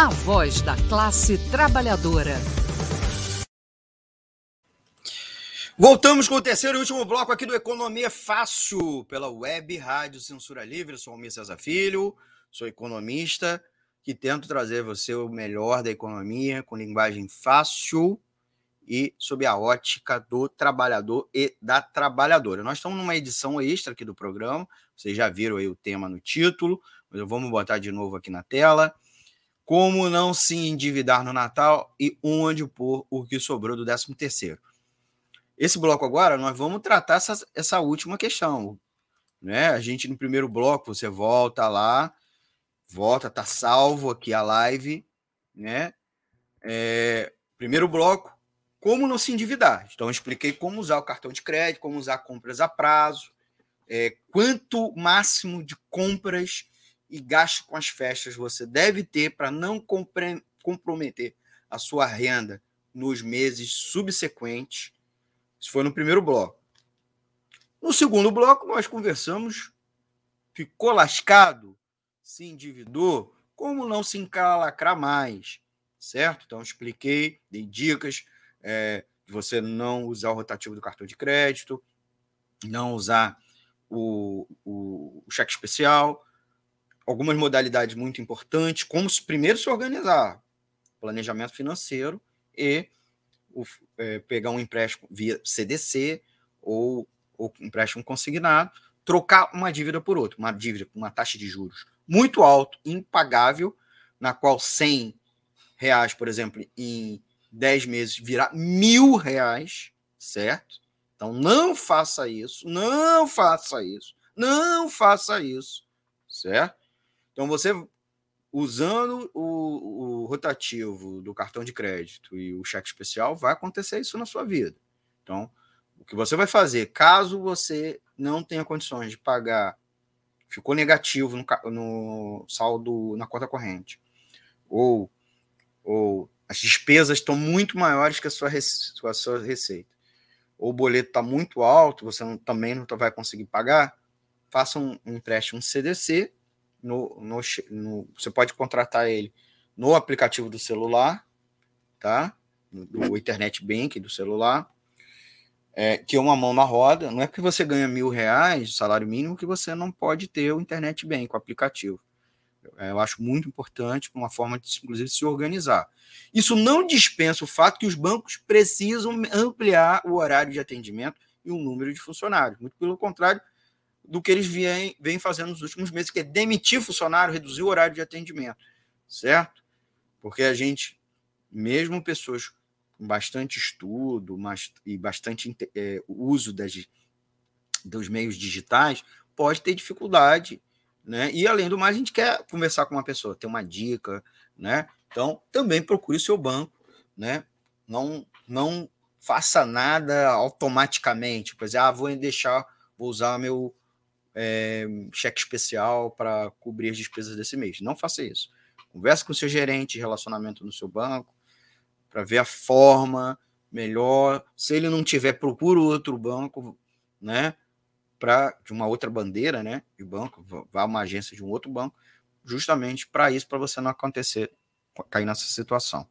S3: A voz da classe trabalhadora.
S2: Voltamos com o terceiro e último bloco aqui do Economia Fácil, pela Web Rádio Censura Livre. Eu sou Almir César Filho, sou economista que tento trazer você o melhor da economia com linguagem fácil e sob a ótica do trabalhador e da trabalhadora. Nós estamos numa edição extra aqui do programa, vocês já viram aí o tema no título, mas vamos botar de novo aqui na tela. Como não se endividar no Natal e onde pôr o que sobrou do 13 terceiro. Esse bloco agora, nós vamos tratar essa, essa última questão. Né? A gente, no primeiro bloco, você volta lá, volta, tá salvo aqui a live, né? É, primeiro bloco, como não se endividar. Então, eu expliquei como usar o cartão de crédito, como usar compras a prazo, é, quanto máximo de compras e gasto com as festas você deve ter para não comprometer a sua renda nos meses subsequentes isso foi no primeiro bloco. No segundo bloco, nós conversamos, ficou lascado, se endividou, como não se encalacrar mais, certo? Então, expliquei, dei dicas é, de você não usar o rotativo do cartão de crédito, não usar o, o, o cheque especial, algumas modalidades muito importantes, como primeiro se organizar, planejamento financeiro e o, é, pegar um empréstimo via CDC ou, ou empréstimo consignado, trocar uma dívida por outra, uma dívida com uma taxa de juros muito alta, impagável, na qual 100 reais, por exemplo, em 10 meses virá mil reais, certo? Então não faça isso, não faça isso, não faça isso, certo? Então você usando o, o, rotativo do cartão de crédito e o cheque especial, vai acontecer isso na sua vida. Então, o que você vai fazer, caso você não tenha condições de pagar, ficou negativo no, no saldo na conta corrente, ou, ou as despesas estão muito maiores que a sua, a sua receita, ou o boleto está muito alto, você não, também não vai conseguir pagar, faça um, um empréstimo CDC no, no, no, você pode contratar ele no aplicativo do celular, tá? Do Internet Bank do celular, é, que é uma mão na roda. Não é porque você ganha mil reais, salário mínimo, que você não pode ter o Internet Bank, o aplicativo. É, eu acho muito importante, uma forma de, inclusive, se organizar. Isso não dispensa o fato que os bancos precisam ampliar o horário de atendimento e o número de funcionários. Muito pelo contrário, do que eles vêm, vêm fazendo nos últimos meses, que é demitir funcionário, reduzir o horário de atendimento, certo? Porque a gente, mesmo pessoas com bastante estudo mas, e bastante é, uso das, dos meios digitais, pode ter dificuldade, né? E além do mais, a gente quer conversar com uma pessoa, ter uma dica, né? Então, também procure o seu banco, né? Não, não faça nada automaticamente, pois ah, vou deixar, vou usar meu é, cheque especial para cobrir as despesas desse mês. Não faça isso. Converse com seu gerente relacionamento no seu banco para ver a forma melhor. Se ele não tiver, procura outro banco, né? Para de uma outra bandeira, né? De banco, vá a uma agência de um outro banco, justamente para isso, para você não acontecer, cair nessa situação.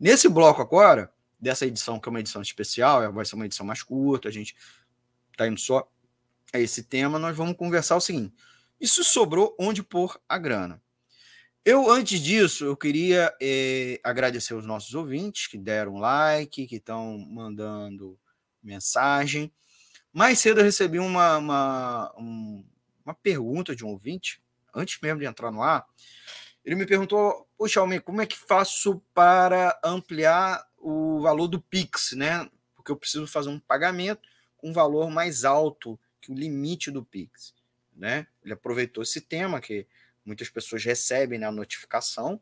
S2: Nesse bloco agora, dessa edição, que é uma edição especial, vai ser uma edição mais curta, a gente está indo só a esse tema, nós vamos conversar o seguinte: isso sobrou onde pôr a grana. Eu, antes disso, eu queria eh, agradecer os nossos ouvintes que deram like, que estão mandando mensagem. Mais cedo eu recebi uma, uma, uma pergunta de um ouvinte, antes mesmo de entrar no ar. Ele me perguntou: Poxa, Almir, como é que faço para ampliar o valor do Pix, né? Porque eu preciso fazer um pagamento com um valor mais alto que o limite do Pix, né? Ele aproveitou esse tema que muitas pessoas recebem na notificação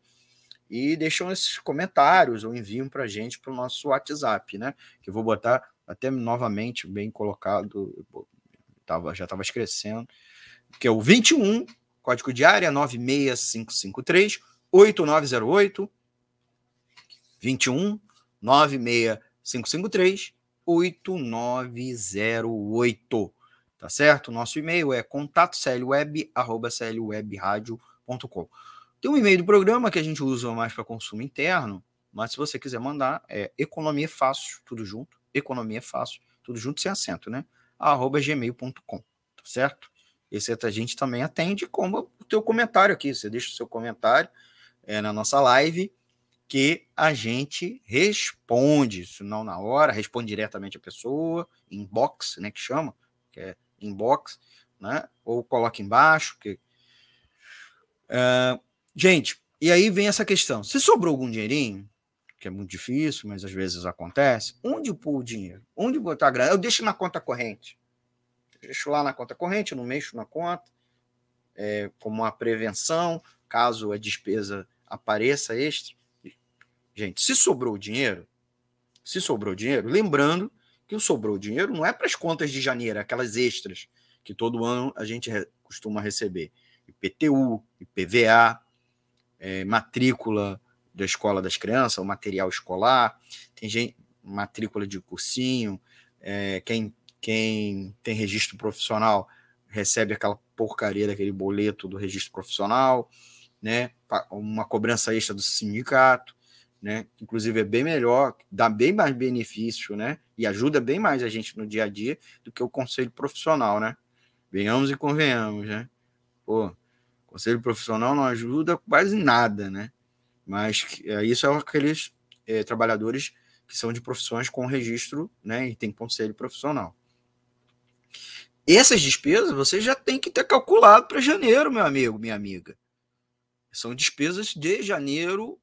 S2: e deixam esses comentários ou enviam para a gente para o nosso WhatsApp, né? Que eu vou botar até novamente bem colocado, tava, já estava escrevendo, que é o 21, código de área 96553 8908 21 96553 8908. Tá certo? Nosso e-mail é contatoclweb@clwebradio.com. Tem um e-mail do programa que a gente usa mais para consumo interno, mas se você quiser mandar, é economia fácil, tudo junto, economia fácil, tudo junto sem acento, né? arroba gmail.com, tá certo? Esse a gente também atende como o teu comentário aqui, você deixa o seu comentário é, na nossa live que a gente responde, se não na hora, responde diretamente a pessoa, inbox, né, que chama, que é inbox, né, ou coloca embaixo, que... Uh, gente, e aí vem essa questão, se sobrou algum dinheirinho, que é muito difícil, mas às vezes acontece, onde pôr o dinheiro? Onde botar a grana? Eu deixo na conta corrente, deixo lá na conta corrente, eu não mexo na conta, é, como uma prevenção, caso a despesa apareça extra, Gente, se sobrou dinheiro, se sobrou dinheiro, lembrando que sobrou dinheiro não é para as contas de janeiro, aquelas extras que todo ano a gente costuma receber. IPTU, IPVA, é, matrícula da escola das crianças, o material escolar, tem gente, matrícula de cursinho, é, quem, quem tem registro profissional recebe aquela porcaria daquele boleto do registro profissional, né? Uma cobrança extra do sindicato né? Inclusive é bem melhor, dá bem mais benefício, né? E ajuda bem mais a gente no dia a dia do que o conselho profissional, né? Venhamos e convenhamos, né? Pô, conselho profissional não ajuda quase nada, né? Mas é, isso é aqueles é, trabalhadores que são de profissões com registro, né? E tem conselho profissional. Essas despesas você já tem que ter calculado para janeiro, meu amigo, minha amiga. São despesas de janeiro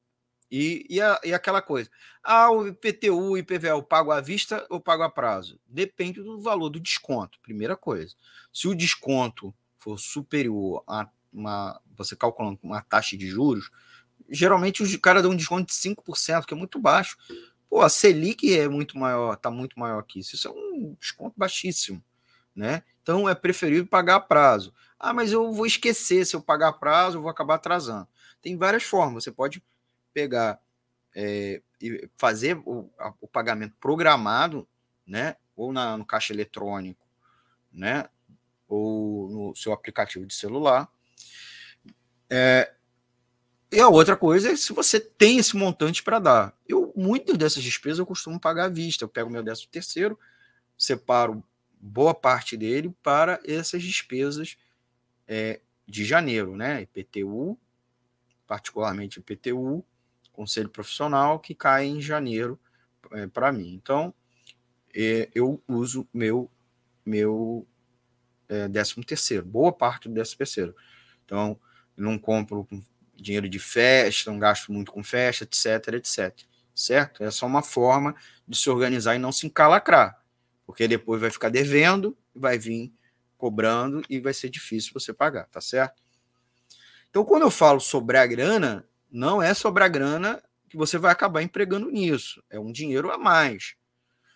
S2: e, e, a, e, aquela coisa. Ah, o IPTU, IPVA, eu pago à vista ou pago a prazo? Depende do valor do desconto, primeira coisa. Se o desconto for superior a uma. Você calculando uma taxa de juros, geralmente os caras dão um desconto de 5%, que é muito baixo. Pô, a Selic é muito maior, está muito maior que isso. Isso é um desconto baixíssimo, né? Então é preferível pagar a prazo. Ah, mas eu vou esquecer, se eu pagar a prazo, eu vou acabar atrasando. Tem várias formas. Você pode pegar é, e fazer o, a, o, pagamento programado, né? Ou na, no caixa eletrônico, né? Ou no seu aplicativo de celular. É, e a outra coisa é se você tem esse montante para dar. Eu, muitas dessas despesas eu costumo pagar à vista. Eu pego meu décimo terceiro, separo boa parte dele para essas despesas é, de janeiro, né? IPTU, particularmente IPTU, conselho profissional que cai em janeiro é, para mim. Então, é, eu uso meu meu é, décimo terceiro, boa parte do décimo terceiro. Então, não compro com dinheiro de festa, não gasto muito com festa, etc, etc. Certo? É só uma forma de se organizar e não se encalacrar, porque depois vai ficar devendo, vai vir cobrando e vai ser difícil você pagar, tá certo? Então, quando eu falo sobre a grana, não é sobrar grana que você vai acabar empregando nisso. É um dinheiro a mais.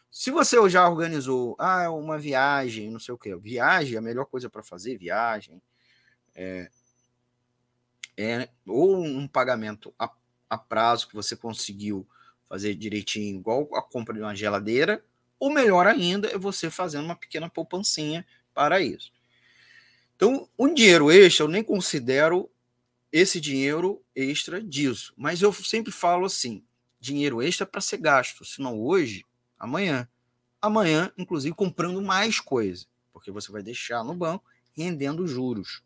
S2: Se você já organizou ah, uma viagem, não sei o que, viagem é a melhor coisa para fazer, viagem, é, é, ou um pagamento a, a prazo que você conseguiu fazer direitinho, igual a compra de uma geladeira, ou melhor ainda, é você fazendo uma pequena poupancinha para isso. Então, um dinheiro extra eu nem considero esse dinheiro extra disso. Mas eu sempre falo assim: dinheiro extra para ser gasto, se não hoje, amanhã. Amanhã, inclusive, comprando mais coisa, porque você vai deixar no banco rendendo juros.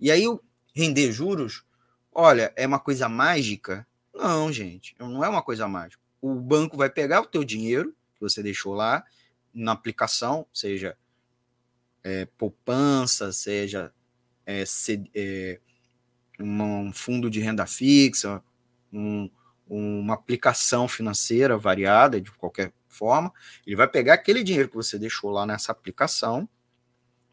S2: E aí, render juros, olha, é uma coisa mágica? Não, gente, não é uma coisa mágica. O banco vai pegar o teu dinheiro que você deixou lá na aplicação, seja é, poupança, seja é, é, um fundo de renda fixa, um, uma aplicação financeira variada de qualquer forma, ele vai pegar aquele dinheiro que você deixou lá nessa aplicação,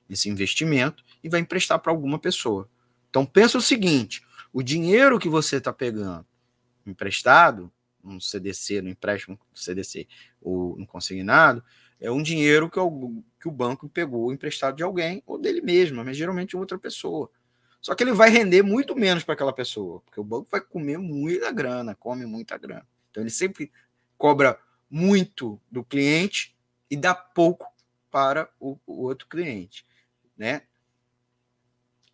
S2: esse investimento, e vai emprestar para alguma pessoa. Então pensa o seguinte: o dinheiro que você está pegando emprestado, no CDC, no empréstimo CDC ou no consignado, é um dinheiro que o, que o banco pegou emprestado de alguém ou dele mesmo, mas geralmente outra pessoa. Só que ele vai render muito menos para aquela pessoa, porque o banco vai comer muita grana, come muita grana. Então ele sempre cobra muito do cliente e dá pouco para o, o outro cliente, né?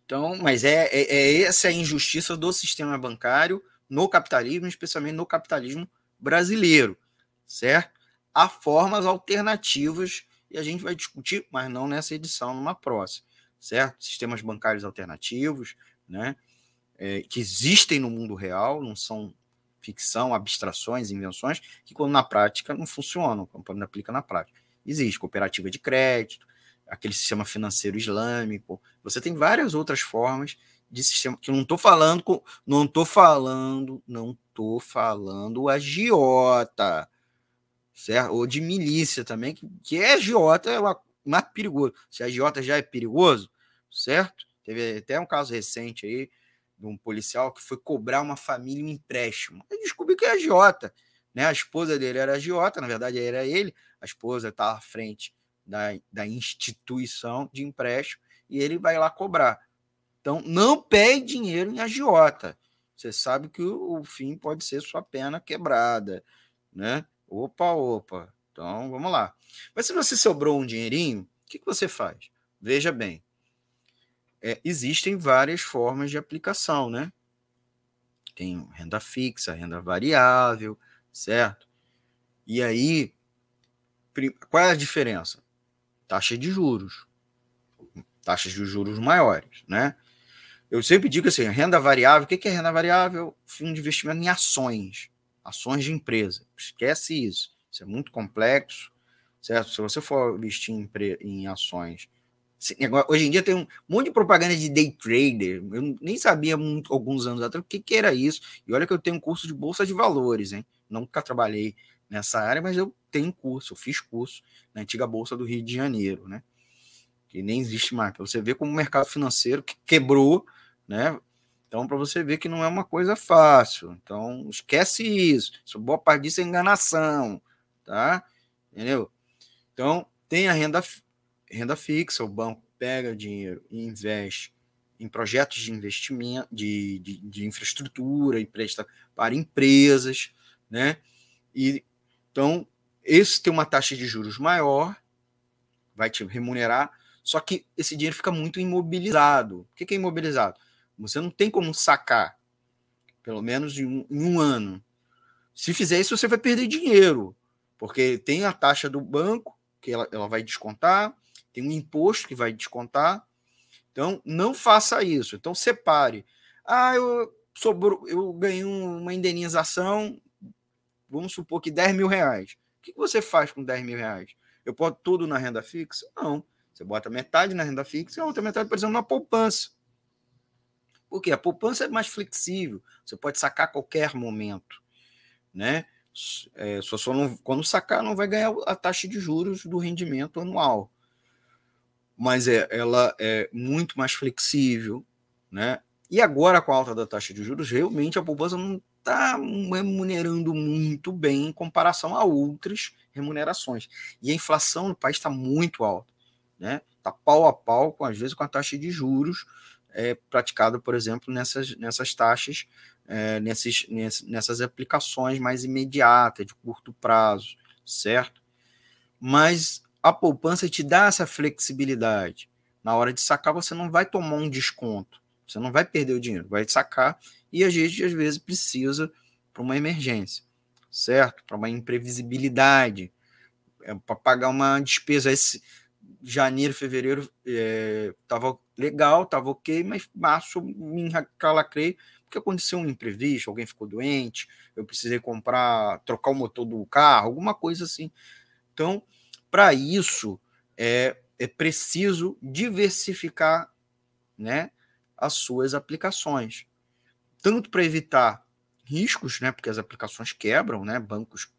S2: Então, mas é, é, é essa a injustiça do sistema bancário no capitalismo, especialmente no capitalismo brasileiro, certo? há formas alternativas e a gente vai discutir, mas não nessa edição, numa próxima, certo? Sistemas bancários alternativos, né? É, que existem no mundo real, não são ficção, abstrações, invenções, que quando na prática não funcionam, quando aplica na prática. Existe cooperativa de crédito, aquele sistema financeiro islâmico, você tem várias outras formas de sistema que eu não estou falando, não estou falando, não estou falando agiota, certo? Ou de milícia também, que, que é agiota, é mais perigoso. Se a agiota já é perigoso, certo? Teve até um caso recente aí de um policial que foi cobrar uma família um empréstimo. Ele descobriu que é agiota. Né? A esposa dele era agiota, na verdade era ele. A esposa estava à frente da, da instituição de empréstimo e ele vai lá cobrar. Então, não pegue dinheiro em agiota. Você sabe que o, o fim pode ser sua pena quebrada, né? Opa, opa. Então, vamos lá. Mas se você sobrou um dinheirinho, o que, que você faz? Veja bem, é, existem várias formas de aplicação, né? Tem renda fixa, renda variável, certo? E aí, qual é a diferença? Taxa de juros. Taxas de juros maiores, né? Eu sempre digo assim, renda variável, o que é renda variável? Fundo de investimento em ações ações de empresa. Esquece isso. Isso é muito complexo, certo? Se você for investir em, em ações. Hoje em dia tem um monte de propaganda de day trader. Eu nem sabia muito, alguns anos atrás o que, que era isso. E olha que eu tenho um curso de bolsa de valores, hein? Nunca trabalhei nessa área, mas eu tenho curso, eu fiz curso na antiga bolsa do Rio de Janeiro, né? Que nem existe mais. Para você ver como o mercado financeiro que quebrou, né? Então, para você ver que não é uma coisa fácil. Então, esquece isso. Isso boa parte disso é enganação, tá? Entendeu? Então, tem a renda, renda fixa, o banco pega dinheiro e investe em projetos de investimento, de, de, de infraestrutura, empresta para empresas, né? E, então, esse tem uma taxa de juros maior, vai te remunerar, só que esse dinheiro fica muito imobilizado. O que é imobilizado? Você não tem como sacar, pelo menos em um, em um ano. Se fizer isso, você vai perder dinheiro, porque tem a taxa do banco, que ela, ela vai descontar, tem um imposto que vai descontar. Então, não faça isso. Então, separe. Ah, eu, sobrou, eu ganhei uma indenização, vamos supor que 10 mil reais. O que você faz com 10 mil reais? Eu boto tudo na renda fixa? Não. Você bota metade na renda fixa e a outra metade, por exemplo, na poupança. Porque a poupança é mais flexível, você pode sacar a qualquer momento, né? É, só, só não, quando sacar, não vai ganhar a taxa de juros do rendimento anual. Mas é, ela é muito mais flexível, né? E agora, com a alta da taxa de juros, realmente a poupança não está remunerando muito bem em comparação a outras remunerações. E a inflação no país está muito alta, né? Está pau a pau, com, às vezes, com a taxa de juros é, praticado, por exemplo, nessas, nessas taxas, é, nesses, nessas aplicações mais imediatas, de curto prazo, certo? Mas a poupança te dá essa flexibilidade. Na hora de sacar, você não vai tomar um desconto, você não vai perder o dinheiro, vai sacar e a gente às vezes precisa para uma emergência, certo? Para uma imprevisibilidade, é, para pagar uma despesa. Esse janeiro, fevereiro é, legal, estava ok, mas março me encalacrei, porque aconteceu um imprevisto, alguém ficou doente, eu precisei comprar, trocar o motor do carro, alguma coisa assim. Então, para isso, é, é preciso diversificar né, as suas aplicações. Tanto para evitar riscos, né, porque as aplicações quebram, né, bancos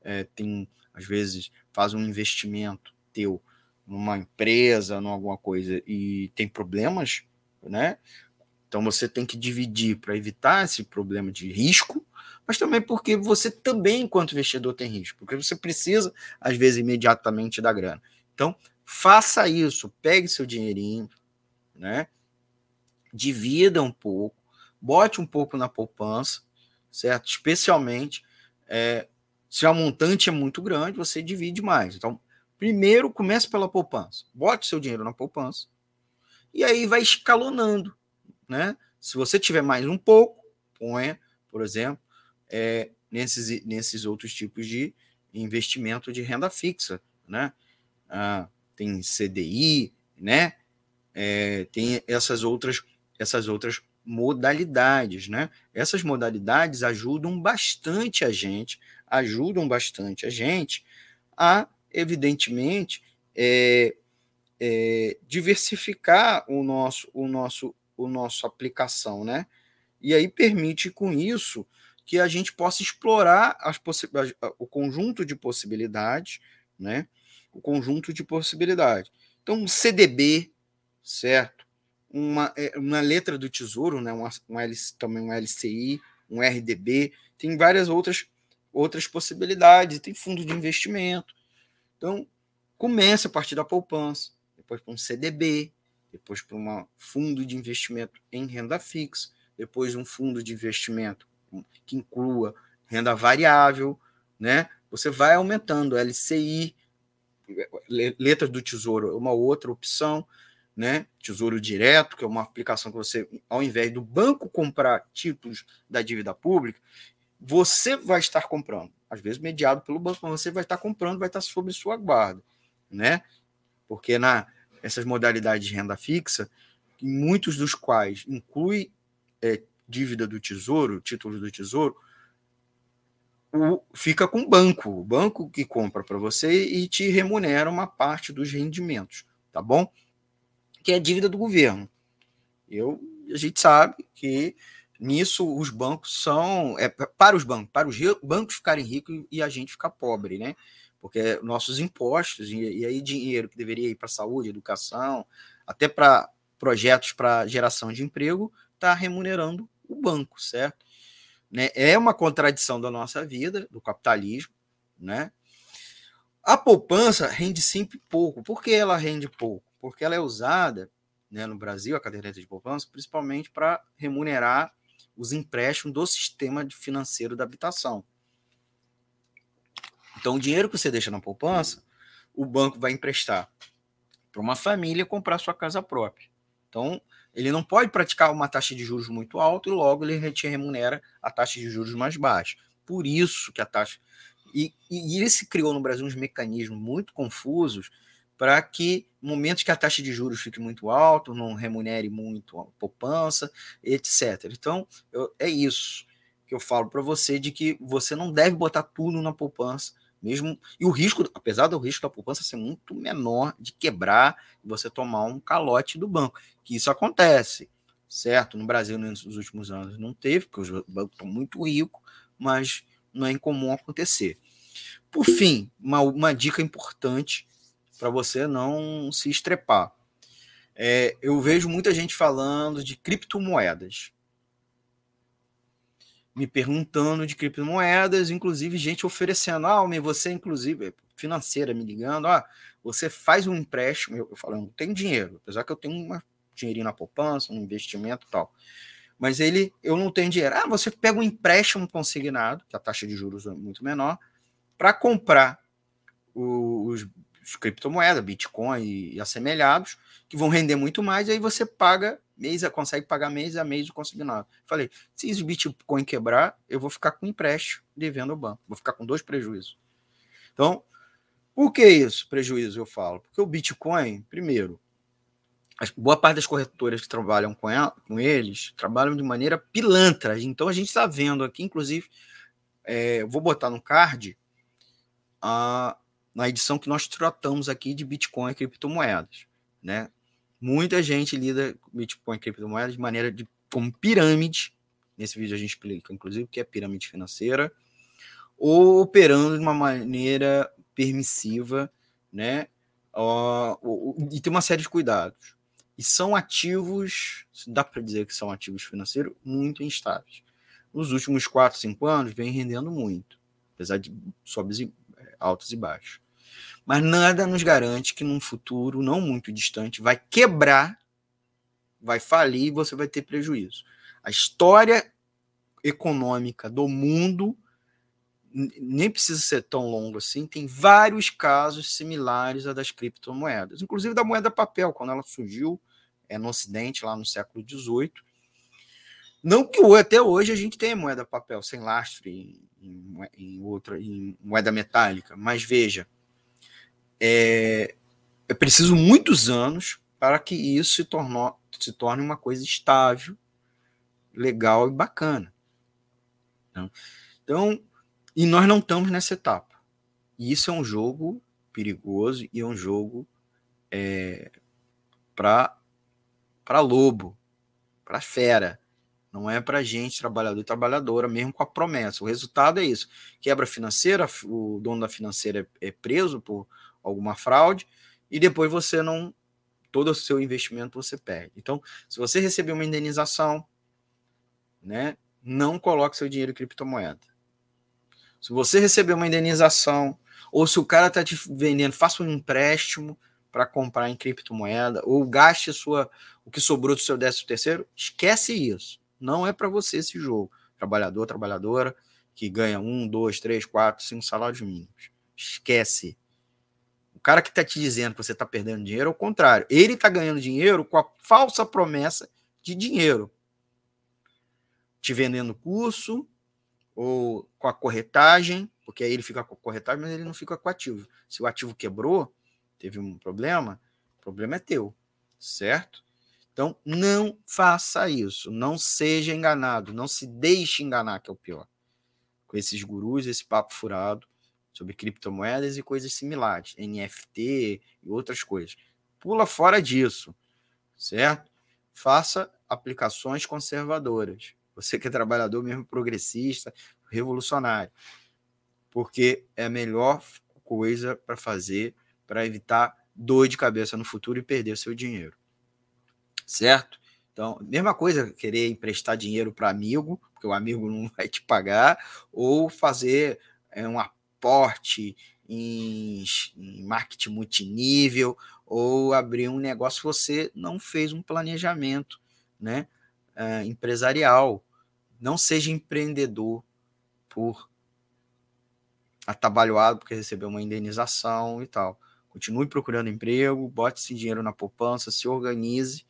S2: é, tem, às vezes, faz um investimento teu numa empresa, numa alguma coisa e tem problemas, né? Então você tem que dividir para evitar esse problema de risco, mas também porque você também, enquanto investidor, tem risco, porque você precisa, às vezes, imediatamente da grana. Então, faça isso, pegue seu dinheirinho, né? Divida um pouco, bote um pouco na poupança, certo? Especialmente é, se a montante é muito grande, você divide mais. Então, primeiro comece pela poupança. Bote seu dinheiro na poupança. E aí vai escalonando, né? Se você tiver mais um pouco, ponha, por exemplo, é, nesses, nesses outros tipos de investimento de renda fixa, né? Ah, tem CDI, né? É, tem essas outras, essas outras modalidades, né? Essas modalidades ajudam bastante a gente ajudam bastante a gente a, evidentemente, é, é, diversificar o nosso, o nosso, o nosso aplicação, né? E aí permite com isso que a gente possa explorar as o conjunto de possibilidades, né? O conjunto de possibilidades. Então, um CDB, certo? Uma, é, uma letra do tesouro, né? Um, um LC, também um LCI, um RDB, tem várias outras outras possibilidades, tem fundo de investimento. Então, comece a partir da poupança, depois para um CDB, depois para um fundo de investimento em renda fixa, depois um fundo de investimento que inclua renda variável, né? Você vai aumentando LCI, letras do Tesouro é uma outra opção, né? Tesouro Direto, que é uma aplicação que você, ao invés do banco comprar títulos da dívida pública, você vai estar comprando, às vezes mediado pelo banco, mas você vai estar comprando, vai estar sob sua guarda, né? Porque na essas modalidades de renda fixa, muitos dos quais inclui é, dívida do tesouro, títulos do tesouro, o, fica com o banco, o banco que compra para você e te remunera uma parte dos rendimentos, tá bom? Que é dívida do governo. Eu, a gente sabe que nisso os bancos são é, para os bancos, para os bancos ficarem ricos e a gente ficar pobre, né? Porque nossos impostos e, e aí dinheiro que deveria ir para saúde, educação, até para projetos para geração de emprego, está remunerando o banco, certo? Né? É uma contradição da nossa vida, do capitalismo, né? A poupança rende sempre pouco. Por que ela rende pouco? Porque ela é usada né, no Brasil, a caderneta de poupança, principalmente para remunerar os empréstimos do sistema financeiro da habitação. Então, o dinheiro que você deixa na poupança, o banco vai emprestar para uma família comprar sua casa própria. Então, ele não pode praticar uma taxa de juros muito alta e logo ele te remunera a taxa de juros mais baixa. Por isso que a taxa. E, e, e ele se criou no Brasil uns mecanismos muito confusos para que momentos que a taxa de juros fique muito alta, não remunere muito a poupança, etc. Então, eu, é isso que eu falo para você de que você não deve botar tudo na poupança, mesmo e o risco, apesar do risco da poupança ser muito menor de quebrar e você tomar um calote do banco, que isso acontece, certo? No Brasil nos últimos anos não teve, porque os bancos estão muito ricos, mas não é incomum acontecer. Por fim, uma, uma dica importante para você não se estrepar. É, eu vejo muita gente falando de criptomoedas. Me perguntando de criptomoedas, inclusive gente oferecendo, ah, você inclusive financeira me ligando, ah, você faz um empréstimo, eu, eu falo, não tenho dinheiro, apesar que eu tenho um dinheirinho na poupança, um investimento e tal. Mas ele, eu não tenho dinheiro. Ah, você pega um empréstimo consignado, que a taxa de juros é muito menor, para comprar os criptomoedas, Bitcoin e, e assemelhados, que vão render muito mais, aí você paga mês, consegue pagar mês a mês o consignado. Falei, se o Bitcoin quebrar, eu vou ficar com empréstimo devendo ao banco, vou ficar com dois prejuízos. Então, por que isso, prejuízo, eu falo? Porque o Bitcoin, primeiro, boa parte das corretoras que trabalham com, ela, com eles trabalham de maneira pilantra. Então a gente está vendo aqui, inclusive, é, vou botar no card a, na edição que nós tratamos aqui de Bitcoin e criptomoedas, né? Muita gente lida com Bitcoin e criptomoedas de maneira de como pirâmide. Nesse vídeo a gente explica, inclusive, o que é pirâmide financeira, ou operando de uma maneira permissiva, né? Uh, e tem uma série de cuidados. E são ativos, dá para dizer que são ativos financeiros muito instáveis. Nos últimos 4, 5 anos, vem rendendo muito, apesar de sobes e, é, altos e baixos. Mas nada nos garante que num futuro não muito distante vai quebrar, vai falir e você vai ter prejuízo. A história econômica do mundo nem precisa ser tão longo assim, tem vários casos similares a das criptomoedas, inclusive da moeda papel, quando ela surgiu é, no Ocidente, lá no século XVIII. Não que até hoje a gente tenha moeda papel sem lastre em, em outra em moeda metálica, mas veja, é, é preciso muitos anos para que isso se, tornou, se torne uma coisa estável, legal e bacana. Então, então e nós não estamos nessa etapa. E isso é um jogo perigoso e é um jogo é, para lobo, para fera. Não é para gente, trabalhador e trabalhadora, mesmo com a promessa. O resultado é isso: quebra financeira, o dono da financeira é, é preso por alguma fraude, e depois você não. Todo o seu investimento você perde. Então, se você receber uma indenização, né, não coloque seu dinheiro em criptomoeda. Se você receber uma indenização, ou se o cara está te vendendo, faça um empréstimo para comprar em criptomoeda, ou gaste sua, o que sobrou do seu décimo terceiro, esquece isso. Não é para você esse jogo. Trabalhador, trabalhadora, que ganha um, dois, três, quatro, cinco salários mínimos. Esquece. Cara que está te dizendo que você está perdendo dinheiro, é o contrário. Ele está ganhando dinheiro com a falsa promessa de dinheiro. Te vendendo curso, ou com a corretagem, porque aí ele fica com a corretagem, mas ele não fica com o ativo. Se o ativo quebrou, teve um problema, o problema é teu, certo? Então, não faça isso, não seja enganado, não se deixe enganar, que é o pior. Com esses gurus, esse papo furado sobre criptomoedas e coisas similares, NFT e outras coisas. Pula fora disso, certo? Faça aplicações conservadoras. Você que é trabalhador mesmo progressista, revolucionário. Porque é a melhor coisa para fazer para evitar dor de cabeça no futuro e perder seu dinheiro. Certo? Então, mesma coisa, querer emprestar dinheiro para amigo, porque o amigo não vai te pagar, ou fazer é, um aporte em, em marketing multinível, ou abrir um negócio, você não fez um planejamento, né? uh, empresarial. Não seja empreendedor por atabalhoado porque recebeu uma indenização e tal. Continue procurando emprego, bote esse dinheiro na poupança, se organize,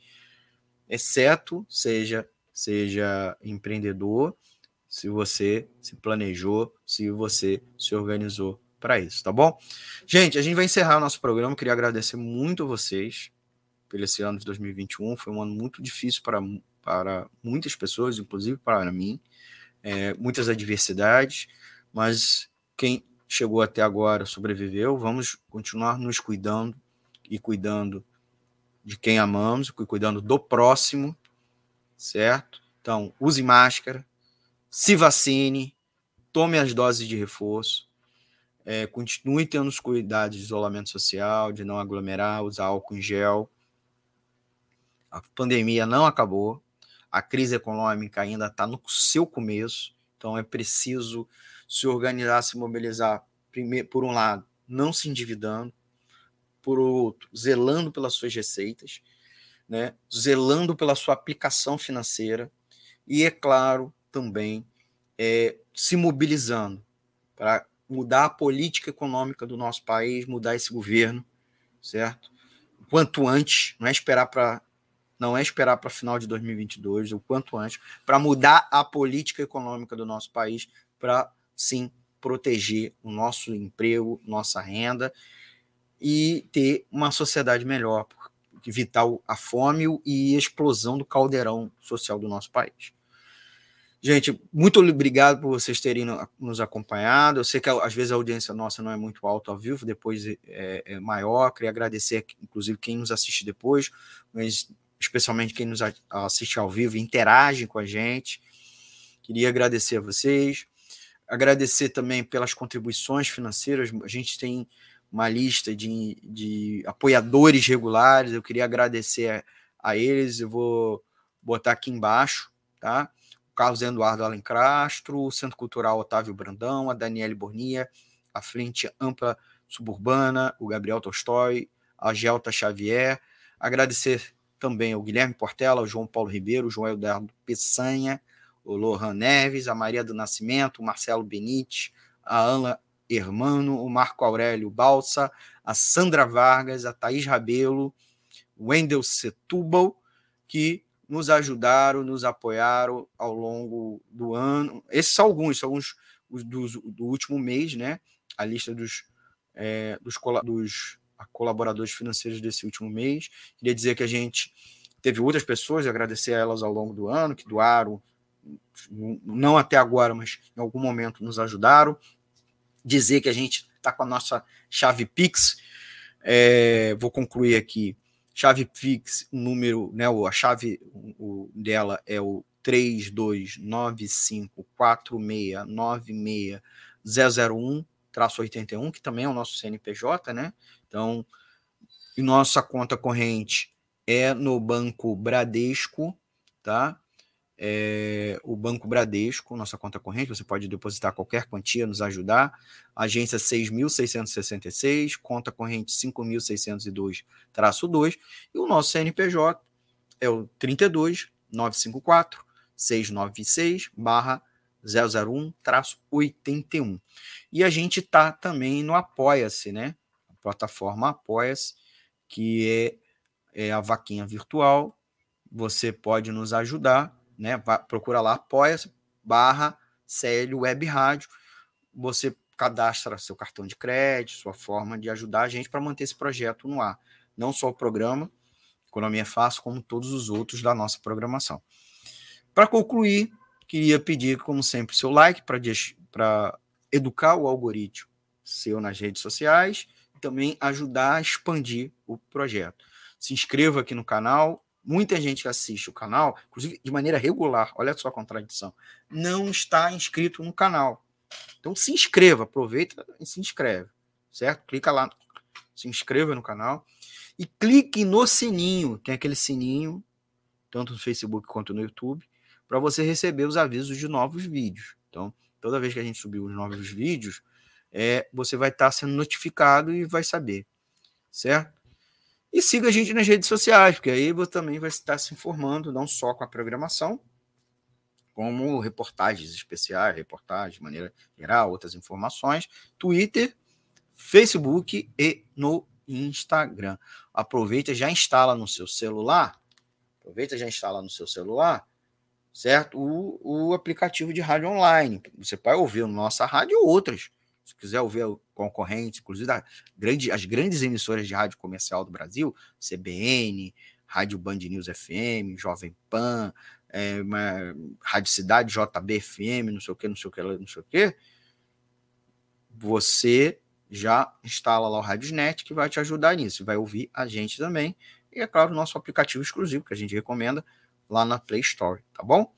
S2: exceto seja seja empreendedor, se você se planejou, se você se organizou para isso, tá bom? Gente, a gente vai encerrar o nosso programa. Queria agradecer muito vocês pelo esse ano de 2021. Foi um ano muito difícil para para muitas pessoas, inclusive para mim, é, muitas adversidades, mas quem chegou até agora sobreviveu. Vamos continuar nos cuidando e cuidando de quem amamos, cuidando do próximo, certo? Então, use máscara, se vacine, tome as doses de reforço, é, continue tendo os cuidados de isolamento social, de não aglomerar, usar álcool em gel. A pandemia não acabou, a crise econômica ainda está no seu começo, então é preciso se organizar, se mobilizar, primeiro, por um lado, não se endividando, por outro, zelando pelas suas receitas, né, zelando pela sua aplicação financeira e, é claro, também é, se mobilizando para mudar a política econômica do nosso país, mudar esse governo, certo? Quanto antes, não é esperar para não é esperar para final de 2022, o quanto antes, para mudar a política econômica do nosso país, para sim proteger o nosso emprego, nossa renda e ter uma sociedade melhor, evitar a fome e a explosão do caldeirão social do nosso país. Gente, muito obrigado por vocês terem nos acompanhado. Eu sei que às vezes a audiência nossa não é muito alta ao vivo, depois é, é maior. Queria agradecer, inclusive, quem nos assiste depois, mas especialmente quem nos assiste ao vivo, interage com a gente. Queria agradecer a vocês. Agradecer também pelas contribuições financeiras. A gente tem uma lista de, de apoiadores regulares. Eu queria agradecer a, a eles. Eu vou botar aqui embaixo, tá? Carlos Eduardo Alencastro, o Centro Cultural Otávio Brandão, a Daniele Bornia, a Frente Ampla Suburbana, o Gabriel Tolstói, a Gelta Xavier. Agradecer também ao Guilherme Portela, ao João Paulo Ribeiro, o João Eduardo Peçanha, o Lohan Neves, a Maria do Nascimento, o Marcelo Benite, a Ana Hermano, o Marco Aurélio Balsa, a Sandra Vargas, a Thaís Rabelo, o Wendel Setúbal, que nos ajudaram, nos apoiaram ao longo do ano. Esses são alguns, são alguns dos, do último mês, né? A lista dos, é, dos, dos colaboradores financeiros desse último mês. Queria dizer que a gente teve outras pessoas, agradecer a elas ao longo do ano, que doaram, não até agora, mas em algum momento nos ajudaram. Dizer que a gente está com a nossa chave Pix. É, vou concluir aqui Chave Pix, o número, né, a chave o, dela é o 329546960001-81, que também é o nosso CNPJ, né? Então, nossa conta corrente é no Banco Bradesco, tá? É, o Banco Bradesco, nossa conta corrente, você pode depositar qualquer quantia, nos ajudar. Agência 6.666, conta corrente 5.602-2, e o nosso CNPJ é o 32 954 696 barra 001-81. E a gente está também no Apoia-se, né? A plataforma Apoia-se, que é, é a vaquinha virtual. Você pode nos ajudar né? Procura lá, apoia barra CL Web Rádio. Você cadastra seu cartão de crédito, sua forma de ajudar a gente para manter esse projeto no ar. Não só o programa Economia é Fácil, como todos os outros da nossa programação. Para concluir, queria pedir, como sempre, seu like para educar o algoritmo seu nas redes sociais e também ajudar a expandir o projeto. Se inscreva aqui no canal, muita gente que assiste o canal, inclusive de maneira regular, olha só a contradição, não está inscrito no canal. Então se inscreva, aproveita e se inscreve, certo? Clica lá, se inscreva no canal e clique no sininho, tem aquele sininho, tanto no Facebook quanto no YouTube, para você receber os avisos de novos vídeos. Então, toda vez que a gente subir os novos vídeos, é, você vai estar sendo notificado e vai saber, certo? E siga a gente nas redes sociais, porque aí você também vai estar se informando, não só com a programação, como reportagens especiais, reportagens de maneira geral, outras informações, Twitter, Facebook e no Instagram. Aproveita, já instala no seu celular, aproveita, já instala no seu celular, certo? O, o aplicativo de rádio online. Você pode ouvir nossa rádio ou outras se quiser ouvir concorrentes, inclusive da grande, as grandes emissoras de rádio comercial do Brasil, CBN, Rádio Band News FM, Jovem Pan, é, uma, Rádio Cidade, JBFM, não sei o que, não sei o que, não sei o que, você já instala lá o Radiosnet, que vai te ajudar nisso, vai ouvir a gente também, e é claro, o nosso aplicativo exclusivo, que a gente recomenda lá na Play Store, tá bom?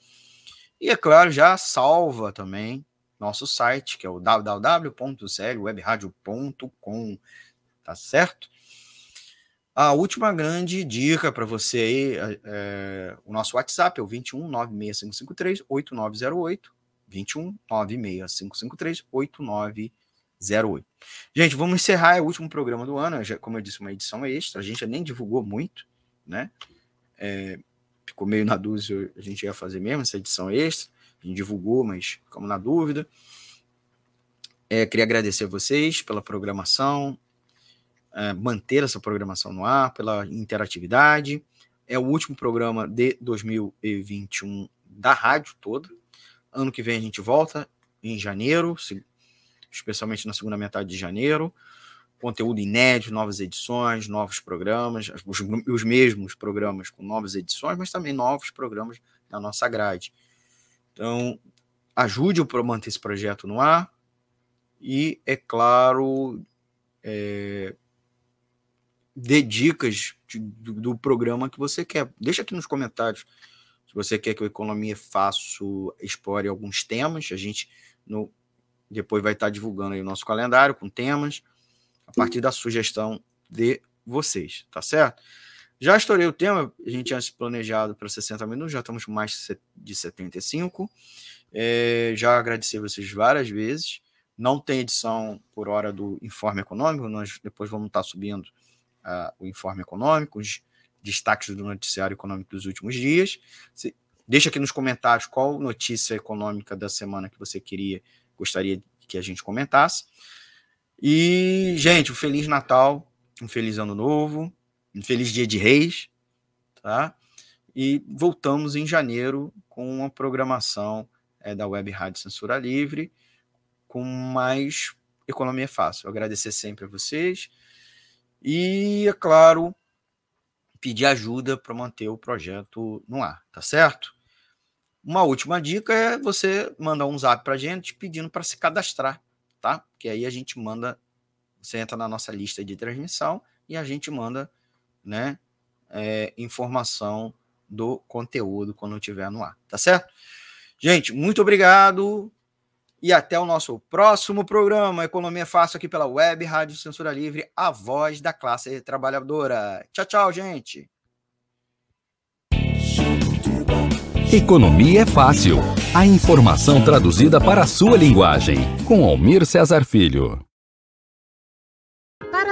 S2: E é claro, já salva também nosso site, que é o www.clwebradio.com, tá certo? A última grande dica para você aí, é, é, o nosso WhatsApp é o 21 96553 8908, 21 96553 8908. Gente, vamos encerrar o último programa do ano, como eu disse, uma edição extra, a gente nem divulgou muito, né? É, ficou meio na dúvida a gente ia fazer mesmo essa edição extra gente divulgou, mas ficamos na dúvida. É, queria agradecer a vocês pela programação, é, manter essa programação no ar, pela interatividade. É o último programa de 2021 da rádio toda. Ano que vem a gente volta em janeiro, especialmente na segunda metade de janeiro. conteúdo inédito, novas edições, novos programas, os, os mesmos programas com novas edições, mas também novos programas na nossa grade. Então, ajude para manter esse projeto no ar e, é claro, é, dê dicas de, do, do, programa que você quer. Deixa aqui nos comentários se você quer que o Economia Fácil explore alguns temas. A gente no, depois vai estar divulgando aí o nosso calendário com temas a partir da sugestão de vocês, tá certo? Já estourei o tema, a gente tinha se planejado para 60 minutos, já estamos com mais de 75. É, já agradeci vocês várias vezes. Não tem edição por hora do informe econômico, nós depois vamos estar subindo uh, o informe econômico, os destaques do noticiário econômico dos últimos dias. Se, deixa aqui nos comentários qual notícia econômica da semana que você queria, gostaria que a gente comentasse. E, gente, um Feliz Natal, um Feliz Ano Novo, um Feliz Dia de Reis, tá? E voltamos em janeiro com uma programação é, da Web Rádio Censura Livre, com mais economia fácil. Eu agradecer sempre a vocês e, é claro, pedir ajuda para manter o projeto no ar, tá certo? Uma última dica é você mandar um zap para a gente pedindo para se cadastrar tá? Que aí a gente manda, você entra na nossa lista de transmissão e a gente manda, né, é, informação do conteúdo quando estiver no ar, tá certo? Gente, muito obrigado e até o nosso próximo programa Economia Fácil aqui pela Web Rádio Censura Livre, a voz da classe trabalhadora. Tchau, tchau, gente.
S1: Economia é fácil. A informação traduzida para a sua linguagem. Com Almir Cesar Filho.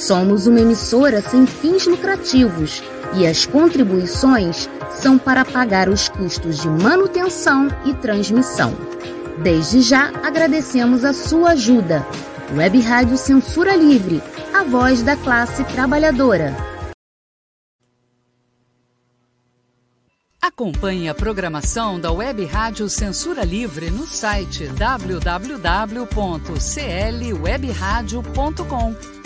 S4: Somos uma emissora sem fins lucrativos e as contribuições são para pagar os custos de manutenção e transmissão. Desde já agradecemos a sua ajuda. Web Rádio Censura Livre, a voz da classe trabalhadora.
S3: Acompanhe a programação da Web Rádio Censura Livre no site www.clwebradio.com,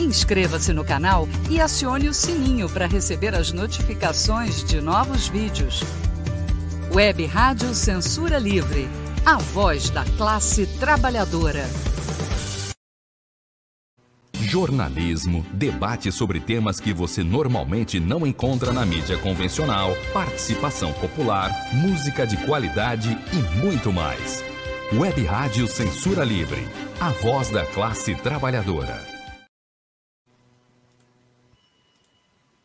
S3: Inscreva-se no canal e acione o sininho para receber as notificações de novos vídeos. Web Rádio Censura Livre. A voz da classe trabalhadora
S1: jornalismo, debate sobre temas que você normalmente não encontra na mídia convencional, participação popular, música de qualidade e muito mais. Web Rádio Censura Livre, a voz da classe trabalhadora.